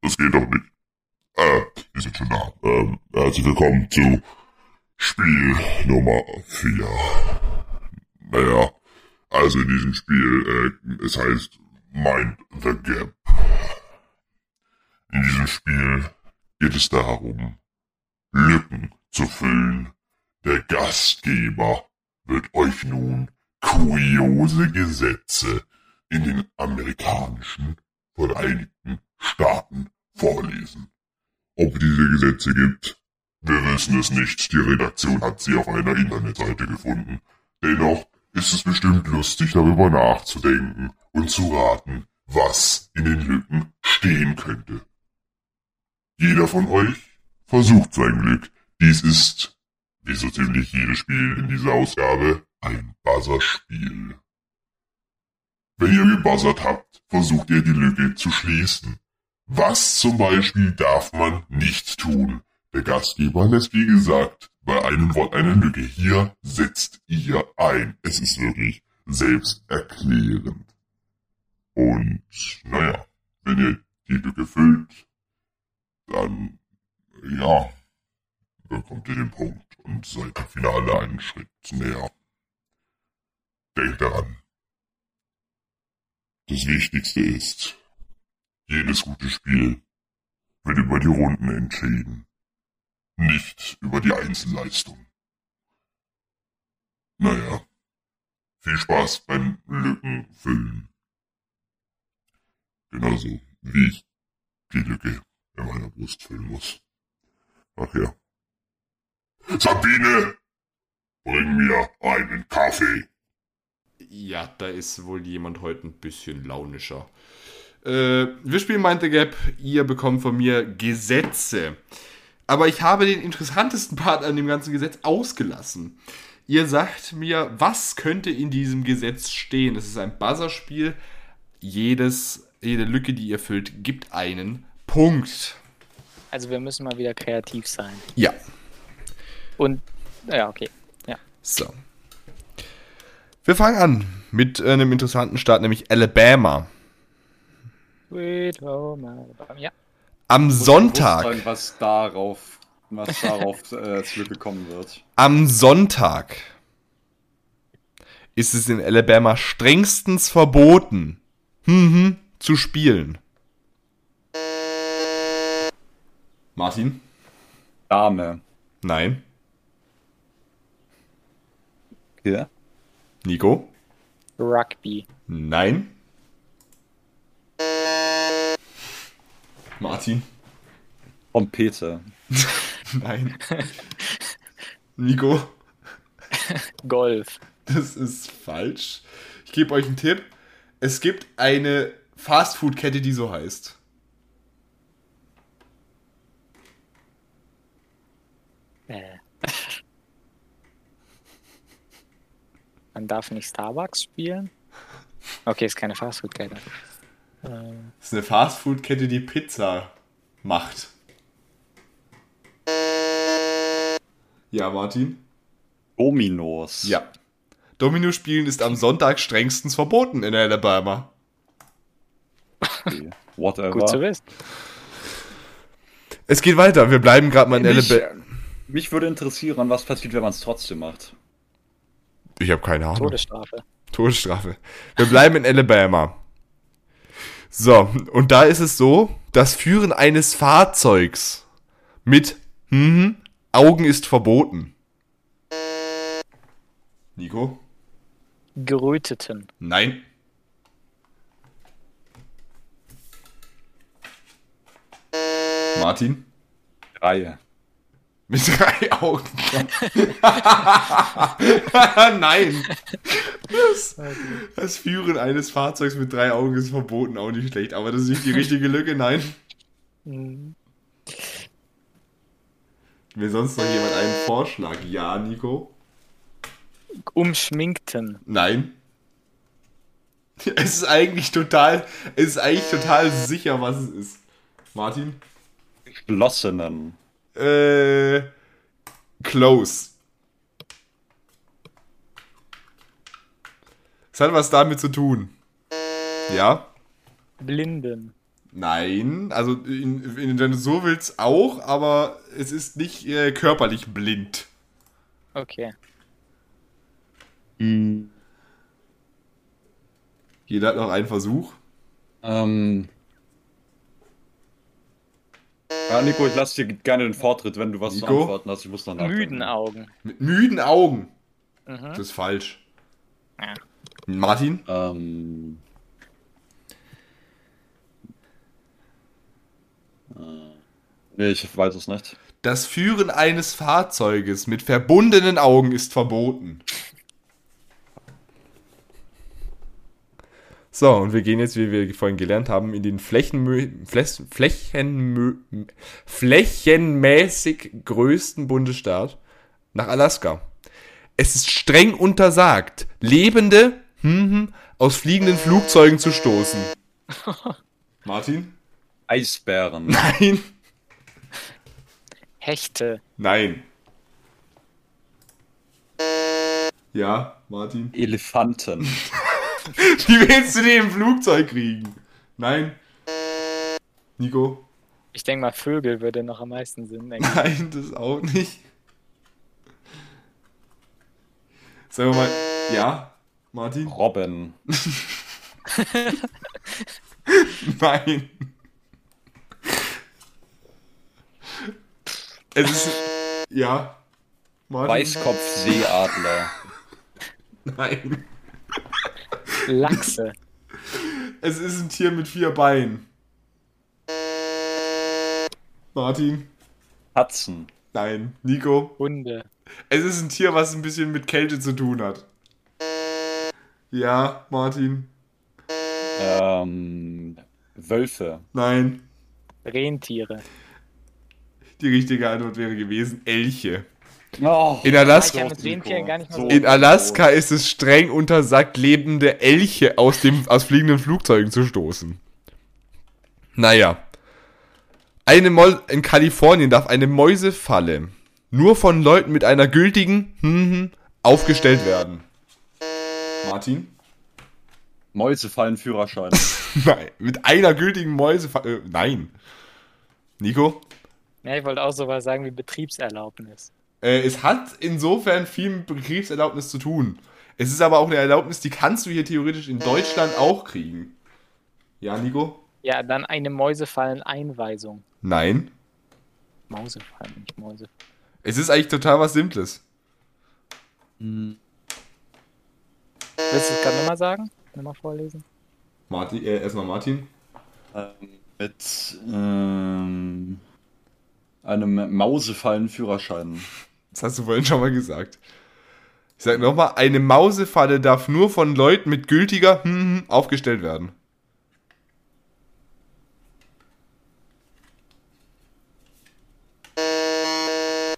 Das geht doch nicht. Äh, wir sind schon da. Ähm, herzlich willkommen zu Spiel Nummer 4. Naja, also in diesem Spiel, äh, es heißt Mind the Gap. In diesem Spiel geht es darum, Lücken zu füllen. Der Gastgeber wird euch nun kuriose Gesetze in den amerikanischen Vereinigten Staaten vorlesen. Ob diese Gesetze gibt, wir wissen es nicht. Die Redaktion hat sie auf einer Internetseite gefunden. Dennoch ist es bestimmt lustig, darüber nachzudenken und zu raten, was in den Lücken stehen könnte. Jeder von euch versucht sein Glück. Dies ist, wie so ziemlich jedes Spiel in dieser Ausgabe, ein Buzzerspiel. Wenn ihr gebuzzert habt, versucht ihr die Lücke zu schließen. Was zum Beispiel darf man nicht tun? Der Gastgeber lässt wie gesagt bei einem Wort eine Lücke. Hier setzt ihr ein. Es ist wirklich selbsterklärend. Und naja, wenn ihr die Lücke füllt, dann ja, bekommt ihr den Punkt und seid im Finale einen Schritt näher. Denkt daran. Das Wichtigste ist, jedes gute Spiel wird über die Runden entschieden, nicht über die Einzelleistung. Naja, viel Spaß beim Lückenfüllen. Genauso wie ich die Lücke in meiner Brust füllen muss. Ach ja. Sabine, bring mir einen Kaffee. Ja, da ist wohl jemand heute ein bisschen launischer. Äh, wir spielen Mind the Gap. Ihr bekommt von mir Gesetze. Aber ich habe den interessantesten Part an dem ganzen Gesetz ausgelassen. Ihr sagt mir, was könnte in diesem Gesetz stehen? Es ist ein Buzzerspiel. Jedes, jede Lücke, die ihr füllt, gibt einen Punkt. Also wir müssen mal wieder kreativ sein. Ja. Und, ja, okay. Ja. So. Wir fangen an mit einem interessanten Staat, nämlich Alabama. Sweet Home Alabama. Ja. Am Sonntag, Bewusstsein, was darauf, was darauf äh, zurückgekommen wird. am Sonntag ist es in Alabama strengstens verboten, mhm, zu spielen. Martin? Dame. Nein. Ja. Nico? Rugby. Nein. Martin? Trompete. Nein. Nico? Golf. Das ist falsch. Ich gebe euch einen Tipp. Es gibt eine Fastfood-Kette, die so heißt. Äh. Man darf nicht Starbucks spielen? Okay, ist keine Fastfood-Kette. Äh, ist eine Fastfood-Kette, die Pizza macht. Ja, Martin? Dominos. Ja. Domino spielen ist am Sonntag strengstens verboten in Alabama. Okay. Whatever. gut zu wissen. Es geht weiter. Wir bleiben gerade mal in Mich, Alabama. mich würde interessieren, was passiert, wenn man es trotzdem macht. Ich habe keine Ahnung. Todesstrafe. Todesstrafe. Wir bleiben in Alabama. So, und da ist es so, das Führen eines Fahrzeugs mit hm, Augen ist verboten. Nico? Geröteten. Nein. Martin? Reihe. Mit drei Augen. Nein. Das, das Führen eines Fahrzeugs mit drei Augen ist verboten, auch nicht schlecht. Aber das ist nicht die richtige Lücke, nein. Hm, Will sonst noch jemand einen Vorschlag? Ja, Nico? Umschminkten. Nein. Es ist eigentlich total, es ist eigentlich total sicher, was es ist. Martin? Geschlossenen. Äh, close. Es hat was damit zu tun. Ja? Blinden. Nein, also in, in, wenn du so willst auch, aber es ist nicht äh, körperlich blind. Okay. Hm. Jeder hat noch einen Versuch. Ähm. Ja, Nico, ich lasse dir gerne den Vortritt, wenn du was zu Nico? antworten hast. Ich muss noch nachdenken. Müden Augen. Mit müden Augen. Mhm. Das ist falsch. Ja. Martin? Ähm. Äh, Nee, ich weiß es nicht. Das Führen eines Fahrzeuges mit verbundenen Augen ist verboten. So, und wir gehen jetzt, wie wir vorhin gelernt haben, in den Flächenmö Fläch Flächenmö flächenmäßig größten Bundesstaat nach Alaska. Es ist streng untersagt, Lebende hm, hm, aus fliegenden Flugzeugen zu stoßen. Martin? Eisbären. Nein. Hechte. Nein. Ja, Martin. Elefanten. Wie willst du die im Flugzeug kriegen? Nein. Nico? Ich denke mal, Vögel würde noch am meisten Sinn denken. Nein, das auch nicht. Sagen wir mal, ja, Martin? Robben. Nein. Es ist, ja, Martin? Weißkopfseeadler. Nein. Lachse. Es ist ein Tier mit vier Beinen. Martin? Katzen. Nein. Nico? Hunde. Es ist ein Tier, was ein bisschen mit Kälte zu tun hat. Ja, Martin? Ähm. Wölfe. Nein. Rentiere. Die richtige Antwort wäre gewesen Elche. Oh, In Alaska, So. in Alaska ist es streng untersagt, lebende Elche aus, dem, aus fliegenden Flugzeugen zu stoßen. Naja. Eine Mol in Kalifornien darf eine Mäusefalle nur von Leuten mit einer gültigen hm, hm, aufgestellt werden. Martin? Mäuse fallen Führerschein. Nein, mit einer gültigen Mäusefalle. Äh, nein. Nico? Ja, ich wollte auch sowas sagen wie Betriebserlaubnis. Äh, es hat insofern viel mit Betriebserlaubnis zu tun. Es ist aber auch eine Erlaubnis, die kannst du hier theoretisch in Deutschland auch kriegen. Ja, Nico? Ja, dann eine Mäusefallen-Einweisung. Nein. Mausefallen, nicht Mäuse. Es ist eigentlich total was Simples. Willst du es gerade nochmal sagen? Nochmal vorlesen? Martin, äh, erstmal Martin. Ähm, mit ähm, einem Mausefallen-Führerschein. Das hast du vorhin schon mal gesagt. Ich sag nochmal, eine Mausefalle darf nur von Leuten mit gültiger hm, hm, aufgestellt werden.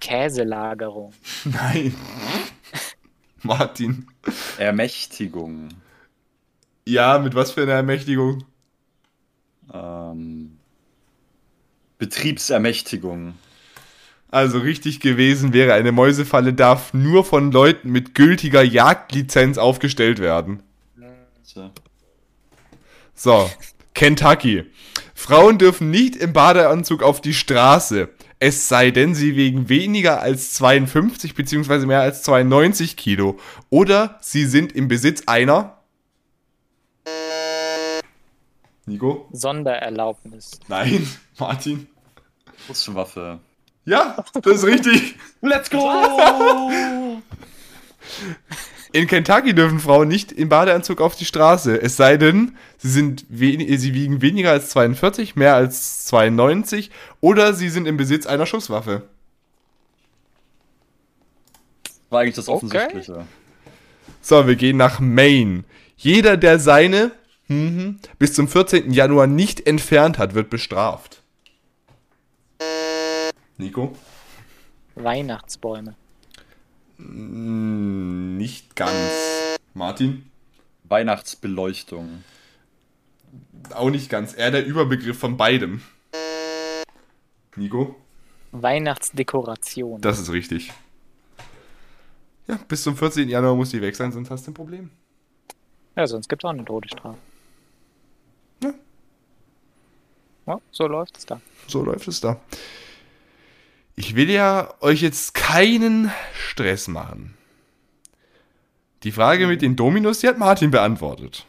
Käselagerung. Nein. Martin. Ermächtigung. Ja, mit was für einer Ermächtigung? Ähm, Betriebsermächtigung. Also richtig gewesen wäre, eine Mäusefalle darf nur von Leuten mit gültiger Jagdlizenz aufgestellt werden. So. So, Kentucky. Frauen dürfen nicht im Badeanzug auf die Straße. Es sei denn, sie wegen weniger als 52 bzw. mehr als 92 Kilo. Oder sie sind im Besitz einer. Nico? Sondererlaubnis. Nein, Martin. Schusswaffe. Ja, das ist richtig. Let's go! In Kentucky dürfen Frauen nicht im Badeanzug auf die Straße. Es sei denn, sie, sind sie wiegen weniger als 42, mehr als 92 oder sie sind im Besitz einer Schusswaffe. War eigentlich das Okay. Offensichtliche. So, wir gehen nach Maine. Jeder, der seine mhm, bis zum 14. Januar nicht entfernt hat, wird bestraft. Nico? Weihnachtsbäume. Mm, Nicht ganz. Martin? Weihnachtsbeleuchtung. Auch nicht ganz. Eher der Überbegriff von beidem. Nico? Weihnachtsdekoration. Das ist richtig. Ja, bis zum 14. Januar muss die weg sein, sonst hast du ein Problem. ja, sonst gibt es auch eine Todesstrafe. Ja. Ja, so läuft es da. So läuft es da. Ich will ja euch jetzt keinen Stress machen. Die Frage mit den Dominos, die hat Martin beantwortet.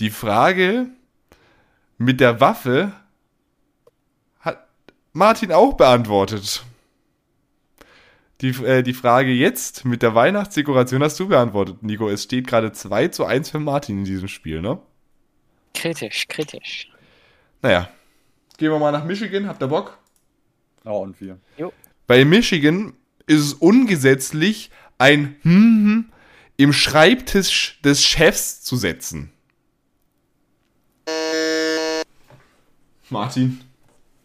Die Frage mit der Waffe hat Martin auch beantwortet. Die, äh, die Frage jetzt mit der Weihnachtsdekoration hast du beantwortet, Nico. Es steht gerade 2 zu 1 für Martin in diesem Spiel, ne? Kritisch, kritisch. Naja. Gehen wir mal nach Michigan. Habt ihr Bock? Ja, und wir. Bei Michigan ist es ungesetzlich, ein hm im Schreibtisch des Chefs zu setzen. Martin.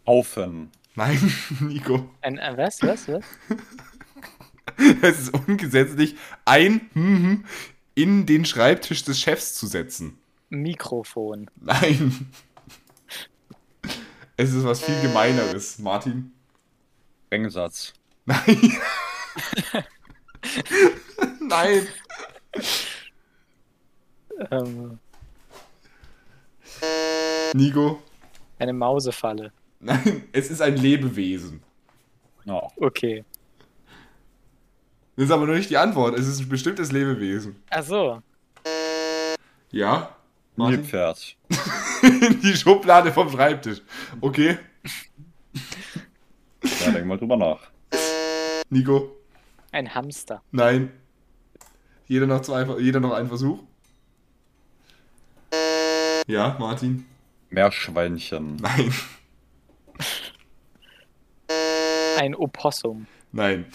Haufen. Nein, Nico. Ein, äh, was, was, was? Es ist ungesetzlich, ein hm in den Schreibtisch des Chefs zu setzen. Mikrofon. Nein. Es ist was viel gemeineres, Martin. Rengsatz. Nein. Nein. Ähm, Nico. eine Mausefalle. Nein, es ist ein Lebewesen. Ja. Okay. Das ist aber nur nicht die Antwort. Es ist ein bestimmtes Lebewesen. Ach so. Ja? Nilpferd. In die Schublade vom Schreibtisch. Okay. Ja, denk mal drüber nach. Nico? Ein Hamster. Nein. Jeder noch, zwei, jeder noch einen Versuch? Ja, Martin? Meerschweinchen. Nein. Ein Opossum. Nein.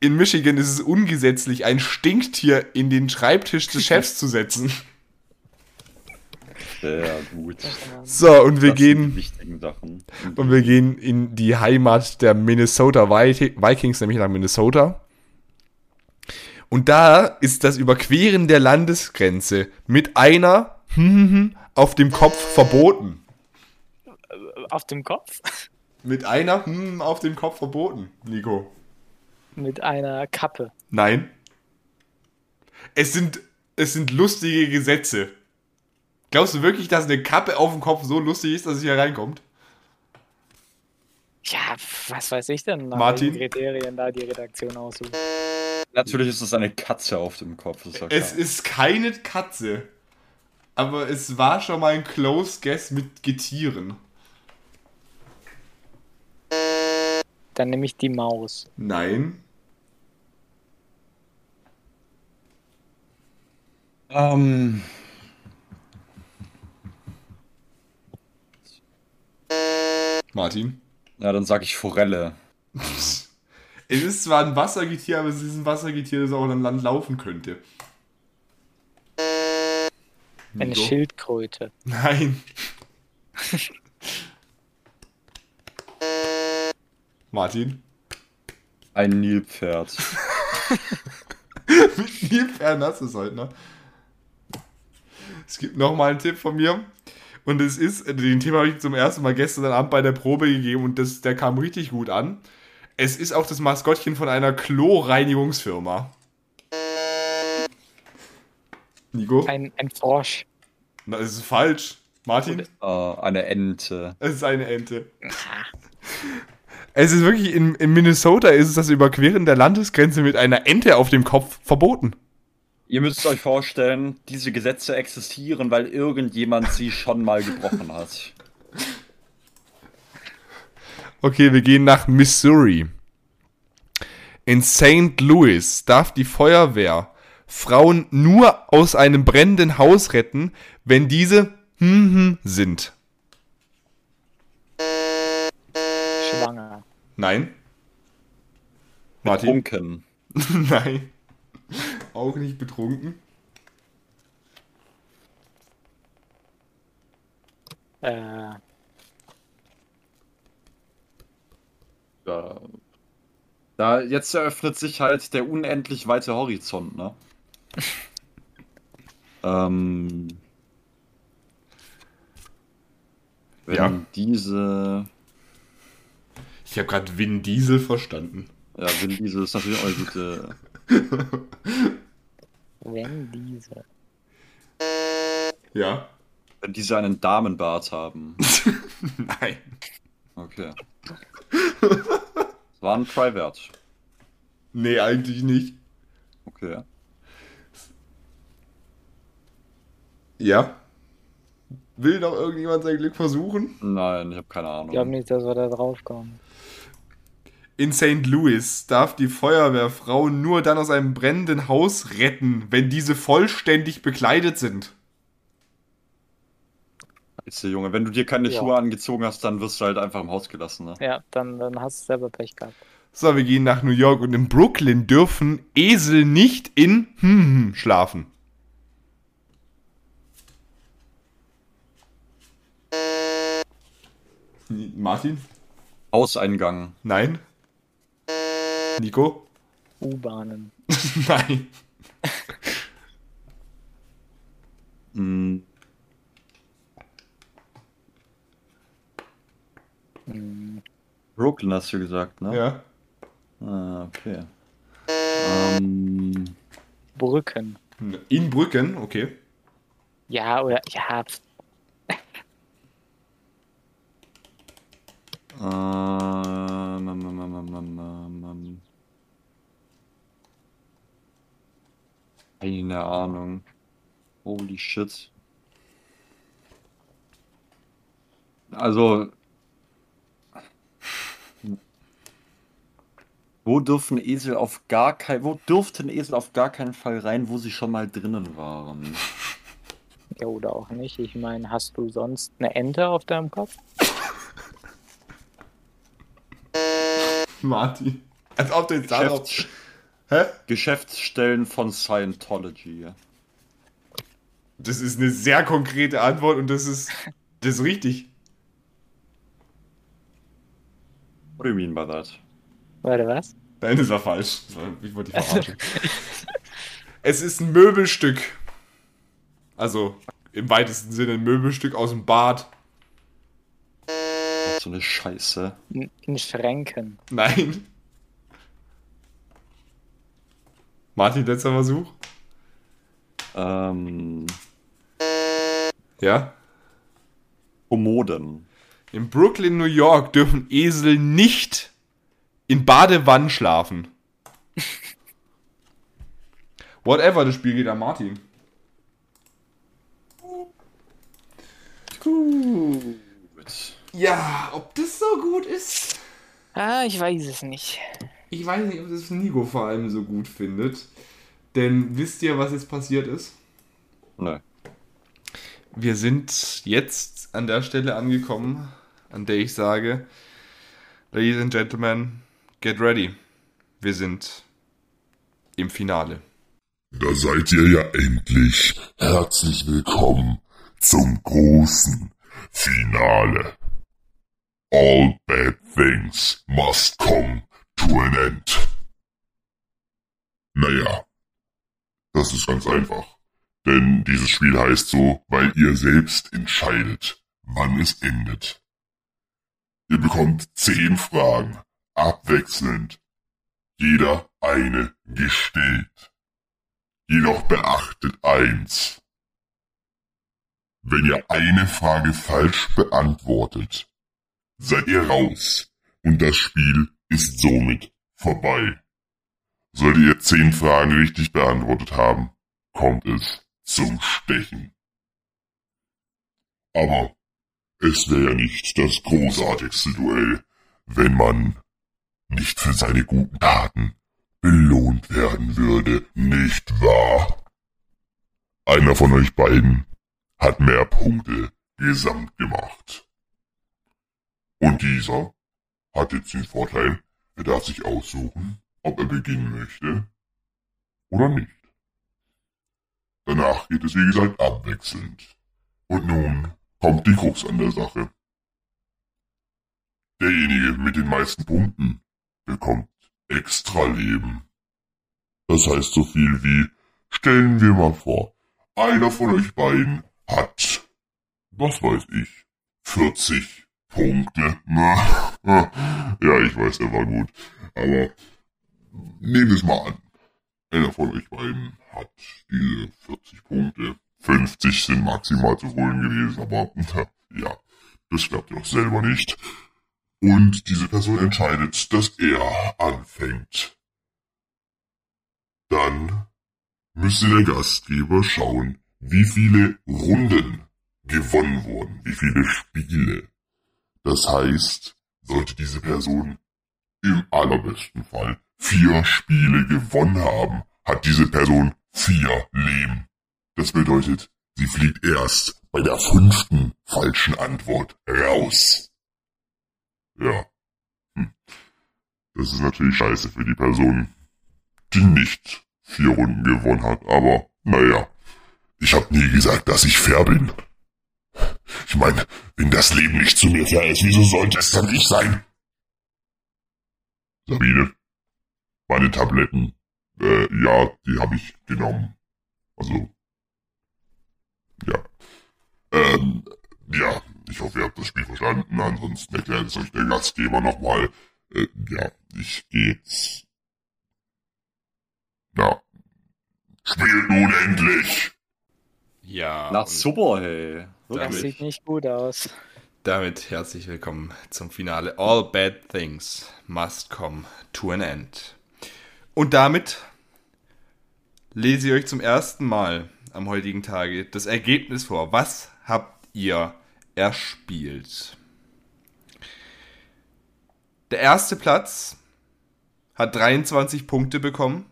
In Michigan ist es ungesetzlich, ein Stinktier in den Schreibtisch des Chefs zu setzen. Sehr gut. So, und wir Das sind die gehen wichtigen Sachen. Und wir gehen in die Heimat der Minnesota Vi- Vikings, nämlich nach Minnesota. Und da ist das Überqueren der Landesgrenze mit einer auf dem Kopf verboten. Auf dem Kopf? Mit einer auf dem Kopf verboten, Nico. Mit einer Kappe. Nein. Es sind, es sind lustige Gesetze. Glaubst du wirklich, dass eine Kappe auf dem Kopf so lustig ist, dass es hier reinkommt? Ja, was weiß ich denn, nach Martin? welchen Kriterien da die Redaktion aussucht. Natürlich ist es eine Katze auf dem Kopf. Ist. Es ist keine Katze. Aber es war schon mal ein Close Guess mit Getieren. Dann nehme ich die Maus. Nein. Ähm, Martin. ja, dann sag ich Forelle. Es ist zwar ein Wassergetier, aber es ist ein Wassergetier, das auch an Land laufen könnte. Eine Nico? Schildkröte. Nein. Martin. Ein Nilpferd. Mit Nilpferden hast du es heute, ne? Es gibt nochmal einen Tipp von mir. Und es ist, den Thema habe ich zum ersten Mal gestern Abend bei der Probe gegeben und das, der kam richtig gut an. Es ist auch das Maskottchen von einer Klo-Reinigungsfirma. Nico? Ein, ein Frosch. Na, das ist falsch. Martin? Äh, eine Ente. Es ist eine Ente. Es ist wirklich, in, in Minnesota ist es das Überqueren der Landesgrenze mit einer Ente auf dem Kopf verboten. Ihr müsst euch vorstellen, diese Gesetze existieren, weil irgendjemand sie schon mal gebrochen hat. Okay, wir gehen nach Missouri. In St. Louis darf die Feuerwehr Frauen nur aus einem brennenden Haus retten, wenn diese hm, hm, sind. Schwanger. Nein. Martin? Nein. Auch nicht betrunken. Äh, Ja. Da, jetzt eröffnet sich halt der unendlich weite Horizont, ne? ähm. Wenn Ja. diese. Ich habe gerade Vin Diesel verstanden. Ja, Vin Diesel ist natürlich auch eine gute. wenn diese. Ja? Wenn diese einen Damenbart haben. Nein. Okay. Das war ein Try-Wert. Nee, eigentlich nicht. Okay. Ja? Will noch irgendjemand sein Glück versuchen? Nein, ich habe keine Ich Ahnung. glaube nicht, dass wir da drauf kommen. In St. Louis darf die Feuerwehr Frauen nur dann aus einem brennenden Haus retten, wenn diese vollständig bekleidet sind. Scheiße, Junge, wenn du dir keine Ja. Schuhe angezogen hast, dann wirst du halt einfach im Haus gelassen, ne? Ja, dann, dann hast du selber Pech gehabt. So, wir gehen nach New York und in Brooklyn dürfen Esel nicht in hm, hm, schlafen. Martin? Hauseingang. Nein. Nico? U-Bahnen. Nein. Hm, Brooklyn hast du gesagt, ne? Ja. Ah, okay. Ähm, Brücken. In Brücken, okay. Ja, oder, ja, pf, ähm, ähm, ähm, ähm, ähm, ähm, ähm. Keine Ahnung. Holy shit. Also. Wo dürfen Esel auf gar kein, wo dürften Esel auf gar keinen Fall rein, wo sie schon mal drinnen waren? ja, oder auch nicht. Ich meine, hast du sonst eine Ente auf deinem Kopf? Martin. Als ob du jetzt darauf. Hä? Geschäftsstellen von Scientology. Das ist eine sehr konkrete Antwort und das ist, das ist richtig. What do you mean by that? Warte, was? Nein, das war falsch. Ich wollte dich verarschen. es ist ein Möbelstück. Also im weitesten Sinne ein Möbelstück aus dem Bad. So eine Scheiße. In Schränken. Nein. Martin, letzter Versuch. Ähm. Ja? Kommoden. In Brooklyn, New York dürfen Esel nicht in Badewannen schlafen. Whatever, das Spiel geht an Martin. Gut. Ja, ob das so gut ist? Ah, ich weiß es nicht. Ich weiß nicht, ob das Nico vor allem so gut findet. Denn wisst ihr, was jetzt passiert ist? Nö. Wir sind jetzt an der Stelle angekommen, an der ich sage, Ladies and Gentlemen, get ready. Wir sind im Finale. Da seid ihr ja endlich. Herzlich willkommen zum großen Finale. All bad things must come to an end. Naja, das ist ganz einfach. Denn dieses Spiel heißt so, weil ihr selbst entscheidet, wann es endet. Ihr bekommt zehn Fragen, abwechselnd. Jeder eine gestellt. Jedoch beachtet eins. Wenn ihr eine Frage falsch beantwortet, seid ihr raus und das Spiel ist somit vorbei. Solltet ihr zehn Fragen richtig beantwortet haben, kommt es zum Stechen. Aber es wäre ja nicht das großartigste Duell, wenn man nicht für seine guten Taten belohnt werden würde, nicht wahr? Einer von euch beiden hat mehr Punkte gesamt gemacht. Und dieser hat jetzt den Vorteil, er darf sich aussuchen, ob er beginnen möchte oder nicht. Danach geht es wie gesagt abwechselnd. Und nun kommt die Krux an der Sache. Derjenige mit den meisten Punkten bekommt extra Leben. Das heißt so viel wie, stellen wir mal vor, einer von euch beiden hat, was weiß ich, 40 Punkte. Na, ja, ich weiß, er war gut. Aber nehmen wir es mal an. Einer von euch beiden hat diese 40 Punkte. 50 sind maximal zu holen gewesen, aber ja, das klappt ja auch selber nicht. Und diese Person entscheidet, dass er anfängt. Dann müsste der Gastgeber schauen, wie viele Runden gewonnen wurden, wie viele Spiele. Das heißt, sollte diese Person im allerbesten Fall vier Spiele gewonnen haben, hat diese Person vier Leben. Das bedeutet, sie fliegt erst bei der fünften falschen Antwort raus. Ja. Hm. Das ist natürlich scheiße für die Person, die nicht vier Runden gewonnen hat, aber naja. Ich hab nie gesagt, dass ich fair bin. Ich meine, wenn das Leben nicht zu mir fair ist, wieso sollte es dann ich sein? Sabine, meine Tabletten, äh, ja, die habe ich genommen. Also, ja. Ähm, ja, ich hoffe, ihr habt das Spiel verstanden. Ansonsten erklärt es euch der Gastgeber nochmal. Äh, ja, ich geh jetzt. Ja. Spielt nun endlich! Ja. Na super, hey. Das Wirklich. sieht nicht gut aus. Damit herzlich willkommen zum Finale. All bad things must come to an end. Und damit lese ich euch zum ersten Mal am heutigen Tage das Ergebnis vor. Was habt ihr erspielt? Der erste Platz hat 23 Punkte bekommen.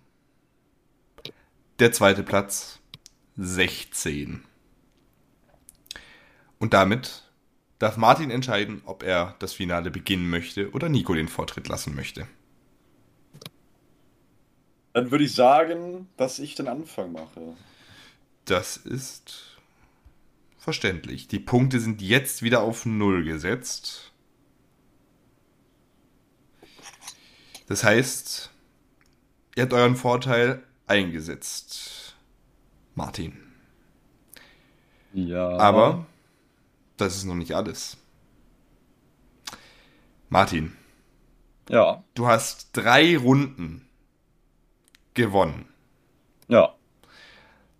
Der zweite Platz 16. Und damit darf Martin entscheiden, ob er das Finale beginnen möchte oder Nico den Vortritt lassen möchte. Dann würde ich sagen, dass ich den Anfang mache. Das ist verständlich. Die Punkte sind jetzt wieder auf Null gesetzt. Das heißt, ihr habt euren Vorteil eingesetzt. Martin. Ja. Aber das ist noch nicht alles. Martin, Ja. du hast drei Runden gewonnen. Ja.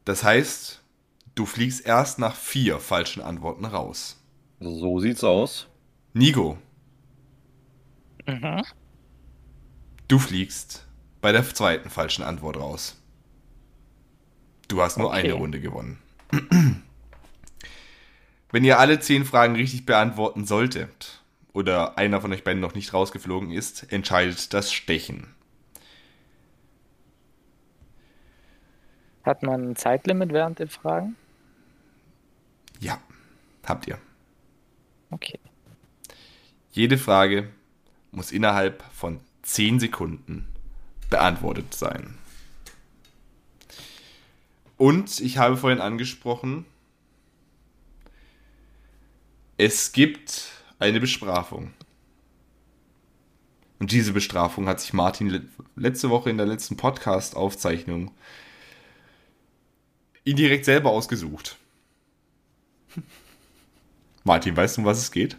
Das heißt, Du fliegst erst nach vier falschen Antworten raus. So sieht's aus. Nico, Mhm. du fliegst bei der zweiten falschen Antwort raus. Du hast nur Okay. eine Runde gewonnen. Wenn ihr alle zehn Fragen richtig beantworten solltet oder einer von euch beiden noch nicht rausgeflogen ist, entscheidet das Stechen. Hat man ein Zeitlimit während den Fragen? Ja, habt ihr. Okay. Jede Frage muss innerhalb von 10 Sekunden beantwortet sein. Und ich habe vorhin angesprochen, es gibt eine Bestrafung. Und diese Bestrafung hat sich Martin le letzte Woche in der letzten Podcast-Aufzeichnung indirekt selber ausgesucht. Martin, weißt du, um was es geht?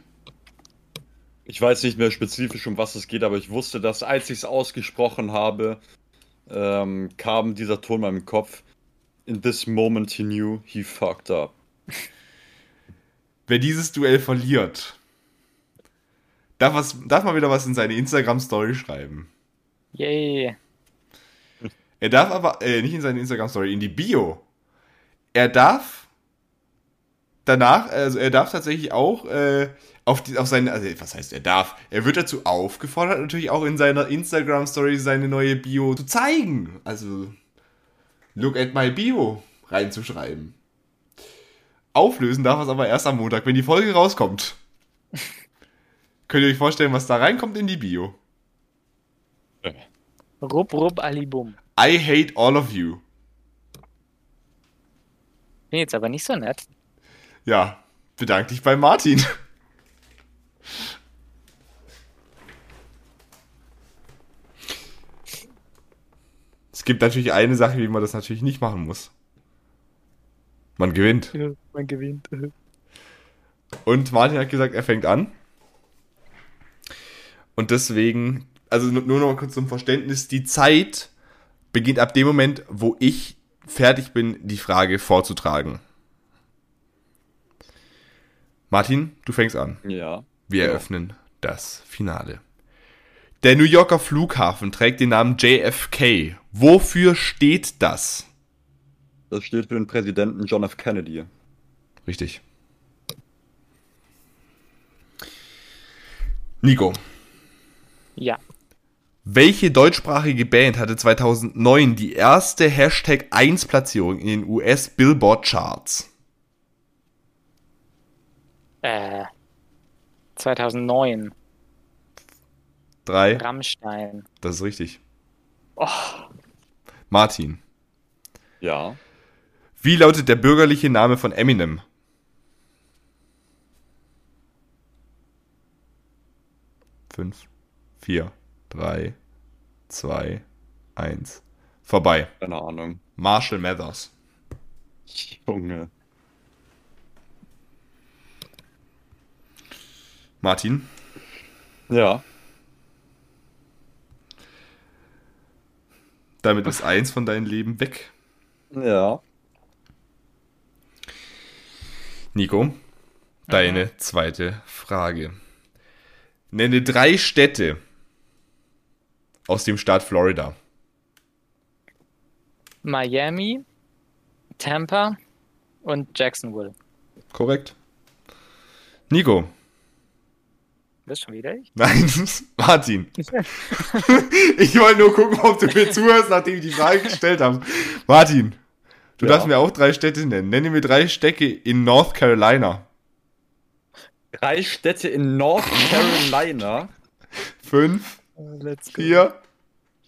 Ich weiß nicht mehr spezifisch, um was es geht, aber ich wusste, dass als ich es ausgesprochen habe, ähm, kam dieser Ton in meinem Kopf. In this moment he knew he fucked up. Wer dieses Duell verliert, darf, was, darf mal wieder was in seine Instagram-Story schreiben. Yay. Er darf aber, äh, nicht in seine Instagram-Story, in die Bio. Er darf danach, also er darf tatsächlich auch äh, auf, die, auf seine, also was heißt er darf? Er wird dazu aufgefordert, natürlich auch in seiner Instagram-Story seine neue Bio zu zeigen. Also, look at my Bio reinzuschreiben. Auflösen darf es aber erst am Montag, wenn die Folge rauskommt. Könnt ihr euch vorstellen, was da reinkommt in die Bio? Rupp, rupp, alibum. I hate all of you. Bin jetzt aber nicht so nett. Ja, bedank dich bei Martin. Es gibt natürlich eine Sache, wie man das natürlich nicht machen muss. Man gewinnt. Man gewinnt. Und Martin hat gesagt, er fängt an. Und deswegen, also nur nur noch mal kurz zum Verständnis, die Zeit beginnt ab dem Moment, wo ich fertig bin, die Frage vorzutragen. Martin, du fängst an. Ja. Wir Ja. eröffnen das Finale. Der New Yorker Flughafen trägt den Namen JFK. Wofür steht das? Das steht für den Präsidenten John F. Kennedy. Richtig. Nico, Ja. welche deutschsprachige Band hatte 2009 die erste Hashtag 1 Platzierung in den US Billboard Charts? Äh. 2009. Drei, Rammstein. das ist richtig. Oh, Martin, Ja. Wie lautet der bürgerliche Name von Eminem? Fünf, vier, drei, zwei, eins. Vorbei. Keine Ahnung. Marshall Mathers. Junge. Martin, Ja. damit ist eins von deinem Leben weg. Ja. Nico, deine zweite Frage. Nenne drei Städte aus dem Staat Florida. Miami, Tampa und Jacksonville. Korrekt. Nico. Das schon wieder ich? Nein, Martin. ich wollte nur gucken, ob du mir zuhörst, nachdem ich die Frage gestellt habe. Martin, du Ja. darfst mir auch drei Städte nennen. Nenne mir drei Städte in North Carolina. Drei Städte in North Carolina. Fünf, Let's vier,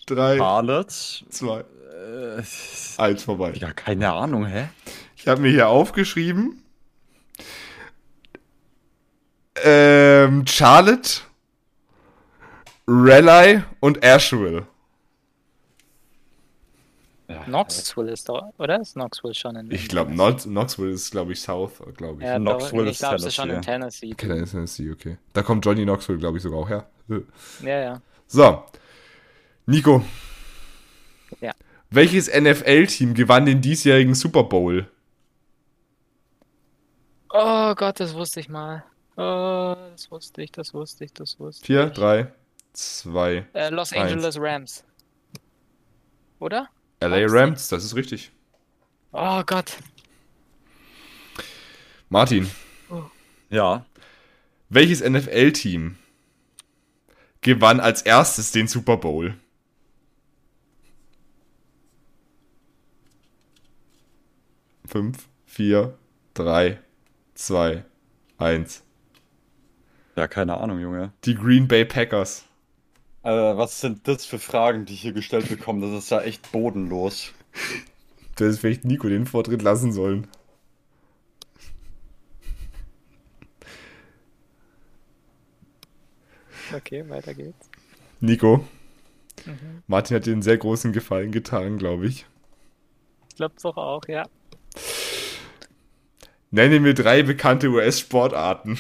drei, Charlotte. zwei, Äh, eins vorbei. ja, keine Ahnung, hä? Ich habe mir hier aufgeschrieben. Ähm, Charlotte, Raleigh und Asheville. Ja, Knoxville ist doch, oder? Ist Knoxville schon in Ich glaube, Knoxville ist, glaube ich, South, glaube ich. ja, Knoxville ist ich glaube, es ist schon in Tennessee. Tennessee. Okay, Tennessee, okay. Da kommt Johnny Knoxville, glaube ich, sogar auch her. Ja, ja. So. Nico. Ja. Welches NFL-Team gewann den diesjährigen Super Bowl? Oh Gott, das wusste ich mal. Oh, das wusste ich, das wusste ich, das wusste 4, ich. 3, 2. Äh, Los Eins. Angeles Rams. Oder? LA Rams, das ist richtig. Oh Gott. Martin, Ja. welches NFL-Team gewann als erstes den Super Bowl? Fünf, vier, drei, zwei, eins. Ja, keine Ahnung, Junge. Die Green Bay Packers. Äh, was sind das für Fragen, die ich hier gestellt bekomme? Das ist ja echt bodenlos. Du hättest vielleicht Nico den Vortritt lassen sollen. Okay, weiter geht's. Nico, Mhm. Martin hat dir einen sehr großen Gefallen getan, glaube ich. Ich glaub's doch auch, ja. Nenne mir drei bekannte US-Sportarten.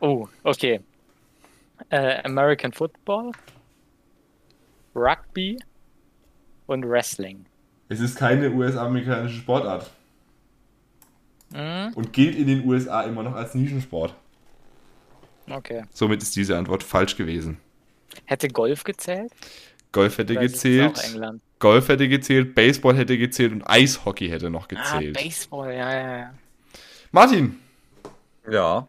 Oh, okay. Äh, American Football, Rugby und Wrestling. Es ist keine US-amerikanische Sportart Mhm. und gilt in den USA immer noch als Nischensport. Okay. Somit ist diese Antwort falsch gewesen. Hätte Golf gezählt? Golf hätte Oder ist es gezählt, Auch England. Golf hätte gezählt, Baseball hätte gezählt und Eishockey hätte noch Ah, gezählt. Baseball, ja, ja, ja. Martin, Ja.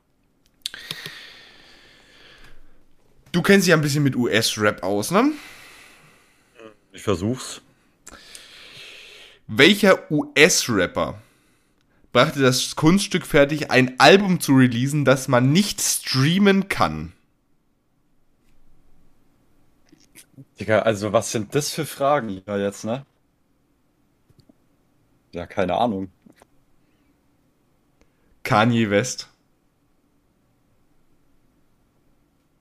Du kennst dich ja ein bisschen mit US-Rap aus, ne? Ich versuch's. Welcher US-Rapper brachte das Kunststück fertig, ein Album zu releasen, das man nicht streamen kann? Digga, also was sind das für Fragen hier jetzt, ne? Ja, keine Ahnung. Kanye West.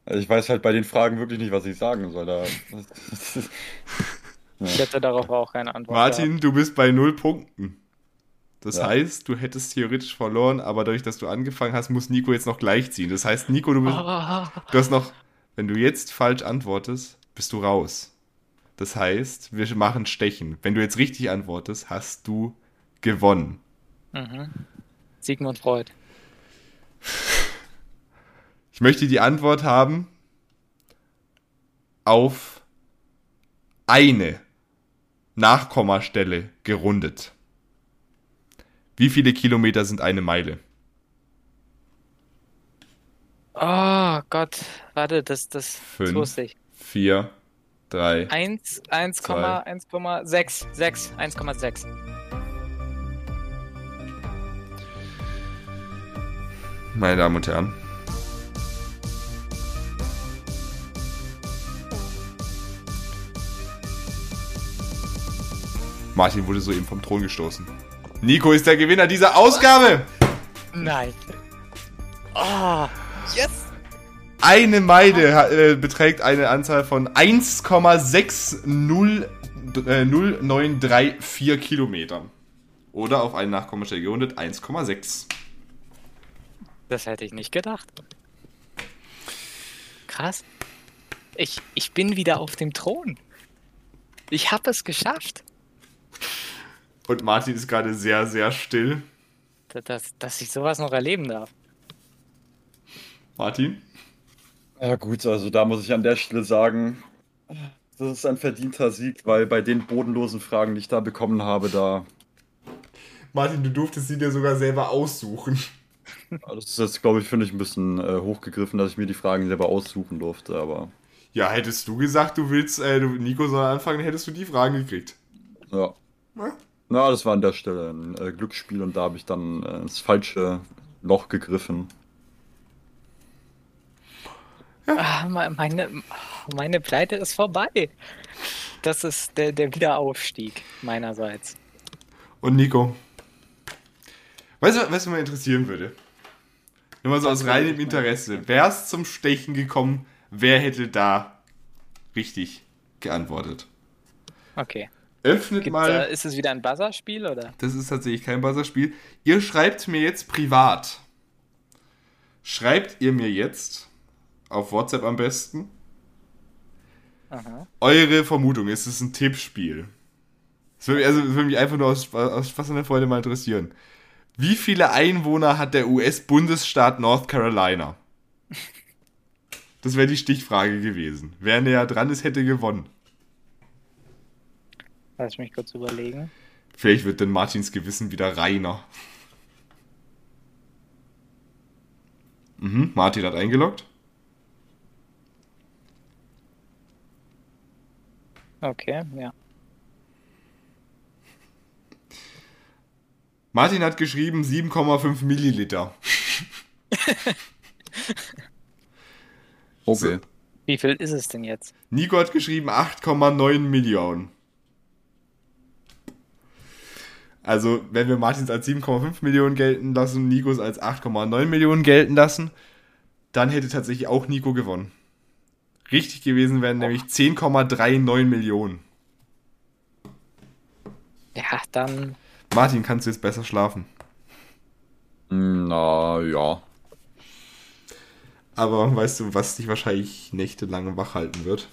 Also ich weiß halt bei den Fragen wirklich nicht, was ich sagen soll. Da. Ich hätte darauf auch keine Antwort. Martin, du bist bei null Punkten. Das Ja. heißt, du hättest theoretisch verloren, aber dadurch, dass du angefangen hast, muss Nico jetzt noch gleichziehen. Das heißt, Nico, du, bist, du hast noch, wenn du jetzt falsch antwortest, bist du raus. Das heißt, wir machen Stechen. Wenn du jetzt richtig antwortest, hast du gewonnen. Mhm. Sigmund Freud. Ich möchte die Antwort haben auf eine Nachkommastelle gerundet. Wie viele Kilometer sind eine Meile? Oh Gott, warte, das, das, Fünf. wusste ich. Vier, drei. 1, 1,6, 6, 1,6. Meine Damen und Herren. Martin wurde soeben vom Thron gestoßen. Nico ist der Gewinner dieser Ausgabe. Nein. Oh, yes. Eine Meile ha- äh, beträgt eine Anzahl von 1,60934 Kilometern. Oder auf einen Nachkommastelle gerundet 1,6. Das hätte ich nicht gedacht. Krass. Ich, ich bin wieder auf dem Thron. Ich habe es geschafft. Und Martin ist gerade sehr, sehr still. Dass, dass, dass ich sowas noch erleben darf. Martin? Ja gut, also da muss ich an der Stelle sagen, das ist ein verdienter Sieg, weil bei den bodenlosen Fragen, die ich da bekommen habe, da. Martin, du durftest sie dir sogar selber aussuchen. Das ist jetzt, glaube ich, finde ich ein bisschen äh, hochgegriffen, dass ich mir die Fragen selber aussuchen durfte, aber Ja, hättest du gesagt, du willst, äh, du, Nico soll anfangen, hättest du die Fragen gekriegt. ja. Ja. Na, das war an der Stelle ein äh, Glücksspiel und da habe ich dann äh, ins falsche Loch gegriffen. Ah, me- meine, meine Pleite ist vorbei. Das ist der, der Wiederaufstieg meinerseits. Und Nico. Weißt du, was mich interessieren würde? Nur mal so aus reinem Interesse. Wär's zum Stechen gekommen, wer hätte da richtig geantwortet? Okay. Öffnet Gibt's, mal. äh, ist es wieder ein Buzzerspiel oder? Das ist tatsächlich kein Buzzerspiel. Ihr schreibt mir jetzt privat. Schreibt ihr mir jetzt, auf WhatsApp am besten, Aha. eure Vermutung. Es ist ein Tippspiel. Es würde, also, es würde mich einfach nur aus, aus Spaß der Freude mal interessieren. Wie viele Einwohner hat der US-Bundesstaat North Carolina? Das wäre die Stichfrage gewesen. Wer näher dran ist, hätte gewonnen. Lass mich kurz überlegen. Vielleicht wird denn Martins Gewissen wieder reiner. Mhm, Martin hat eingeloggt. Okay, ja. Martin hat geschrieben 7,5 Milliliter. Okay. Wie viel ist es denn jetzt? Nico hat geschrieben 8,9 Millionen. Also, wenn wir Martins als 7,5 Millionen gelten lassen, Nikos als 8,9 Millionen gelten lassen, dann hätte tatsächlich auch Nico gewonnen. Richtig gewesen wären nämlich 10,39 Millionen. Ja, dann Martin, kannst du jetzt besser schlafen? Na ja. Aber weißt du, was dich wahrscheinlich nächtelang wach halten wird?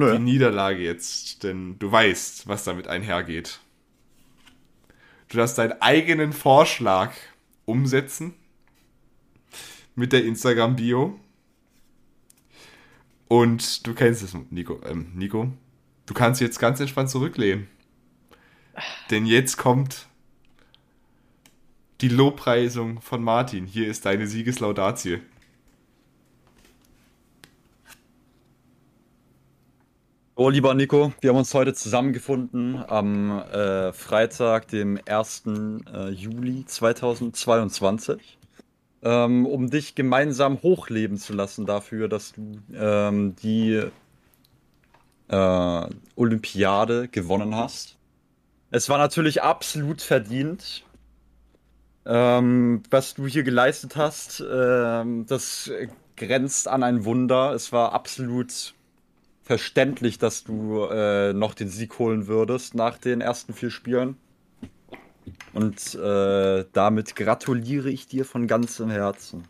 Nö. Die Niederlage jetzt, denn du weißt, was damit einhergeht. Du darfst deinen eigenen Vorschlag umsetzen mit der Instagram-Bio. Und du kennst es, Nico. Ähm, Nico, du kannst jetzt ganz entspannt zurücklehnen. Denn jetzt kommt die Lobpreisung von Martin. Hier ist deine Siegeslaudatie. Oh, lieber Nico, wir haben uns heute zusammengefunden am äh, Freitag, dem 1. Äh, Juli 2022, ähm, um dich gemeinsam hochleben zu lassen dafür, dass du ähm, die äh, Olympiade gewonnen hast. Es war natürlich absolut verdient. Ähm, was du hier geleistet hast, ähm, das grenzt an ein Wunder. Es war absolut verständlich, dass du äh, noch den Sieg holen würdest nach den ersten vier Spielen. Und äh, damit gratuliere ich dir von ganzem Herzen.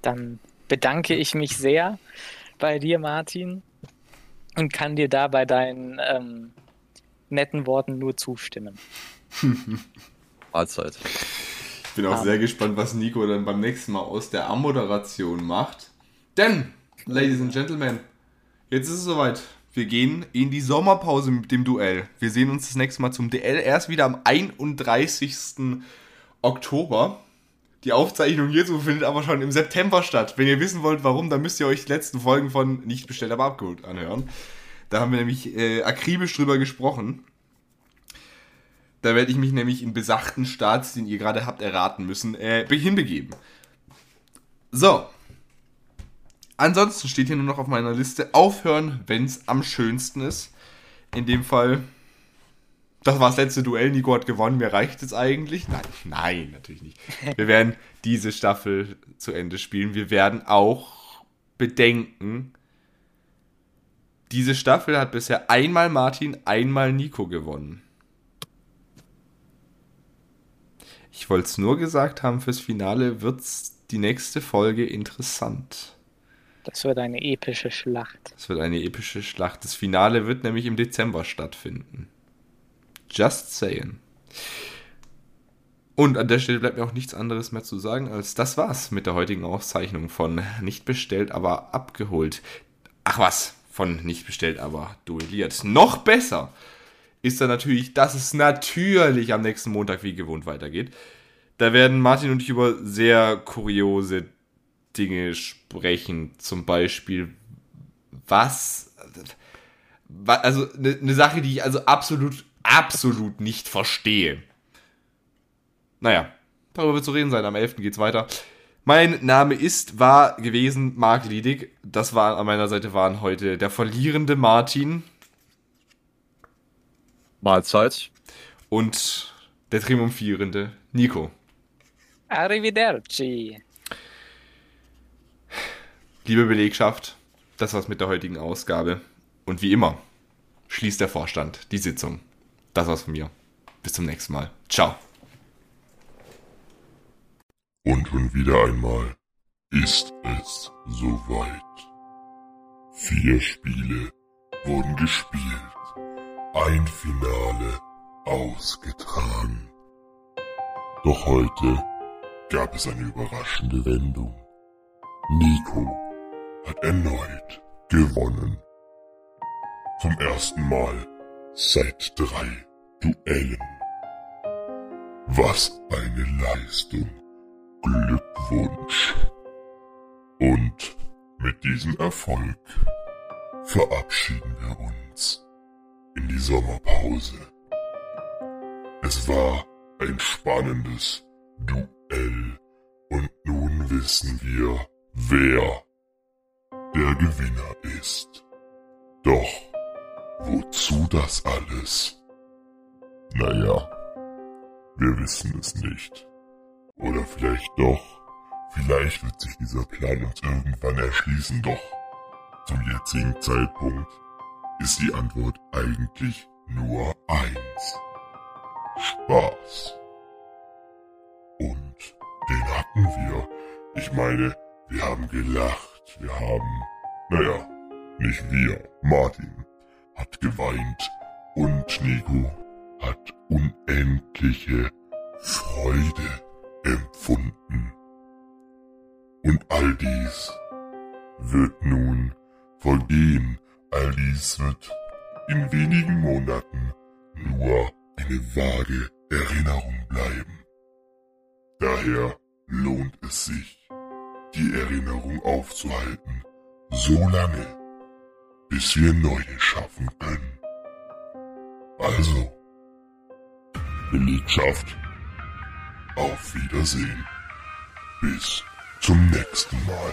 Dann bedanke ich mich sehr bei dir, Martin, und kann dir da bei deinen ähm, netten Worten nur zustimmen. Mahlzeit. Ich bin auch sehr gespannt, was Nico dann beim nächsten Mal aus der Ammoderation macht. Denn, Ladies and Gentlemen, jetzt ist es soweit. Wir gehen in die Sommerpause mit dem Duell. Wir sehen uns das nächste Mal zum Duell erst wieder am 31. Oktober. Die Aufzeichnung hierzu findet aber schon im September statt. Wenn ihr wissen wollt, warum, dann müsst ihr euch die letzten Folgen von Nicht bestellt, aber abgeholt anhören. Da haben wir nämlich äh, akribisch drüber gesprochen. Da werde ich mich nämlich in besachten Staats, den ihr gerade habt erraten müssen, äh, hinbegeben. So. Ansonsten steht hier nur noch auf meiner Liste aufhören, wenn es am schönsten ist. In dem Fall, das war das letzte Duell. Nico hat gewonnen. Mir reicht es eigentlich? Nein, nein, natürlich nicht. Wir werden diese Staffel zu Ende spielen. Wir werden auch bedenken, diese Staffel hat bisher einmal Martin, einmal Nico gewonnen. Ich wollte es nur gesagt haben, fürs Finale wird's die nächste Folge interessant. Das wird eine epische Schlacht. Es wird eine epische Schlacht. Das Finale wird nämlich im Dezember stattfinden. Just saying. Und an der Stelle bleibt mir auch nichts anderes mehr zu sagen, als das war's mit der heutigen Auszeichnung von Nicht bestellt, aber abgeholt. Ach was, von Nicht bestellt, aber duelliert. Noch besser ist dann natürlich, dass es natürlich am nächsten Montag wie gewohnt weitergeht. Da werden Martin und ich über sehr kuriose Dinge sprechen. Zum Beispiel, was. wa- Also, eine ne Sache, die ich also absolut, absolut nicht verstehe. Naja, darüber wird zu reden sein. Am 11. geht's weiter. Mein Name ist, war gewesen Marc Liedig. Das war an meiner Seite waren heute der verlierende Martin Mahlzeit. und der triumphierende Nico. Arrivederci. Liebe Belegschaft, das war's mit der heutigen Ausgabe. Und wie immer schließt der Vorstand die Sitzung. Das war's von mir. Bis zum nächsten Mal. Ciao. Und schon wieder einmal ist es soweit. Vier Spiele wurden gespielt. Ein Finale ausgetragen. Doch heute gab es eine überraschende Wendung. Nico hat erneut gewonnen. Zum ersten Mal seit drei Duellen. Was eine Leistung. Glückwunsch. Und mit diesem Erfolg verabschieden wir uns in die Sommerpause. Es war ein spannendes Duell und nun wissen wir, wer der Gewinner ist. Doch wozu das alles? Naja, wir wissen es nicht. Oder vielleicht doch. Vielleicht wird sich dieser Plan uns irgendwann erschließen, doch zum jetzigen Zeitpunkt ist die Antwort eigentlich nur eins. Spaß. Und den hatten wir. Ich meine, wir haben gelacht, wir haben, naja, nicht wir, Martin hat geweint und Nico hat unendliche Freude empfunden. Und all dies wird nun vergehen, all dies wird in wenigen Monaten nur eine vage Erinnerung bleiben. Daher lohnt es sich, die Erinnerung aufzuhalten, so lange, bis wir neue schaffen können. Also, Belegschaft, auf Wiedersehen. Bis zum nächsten Mal.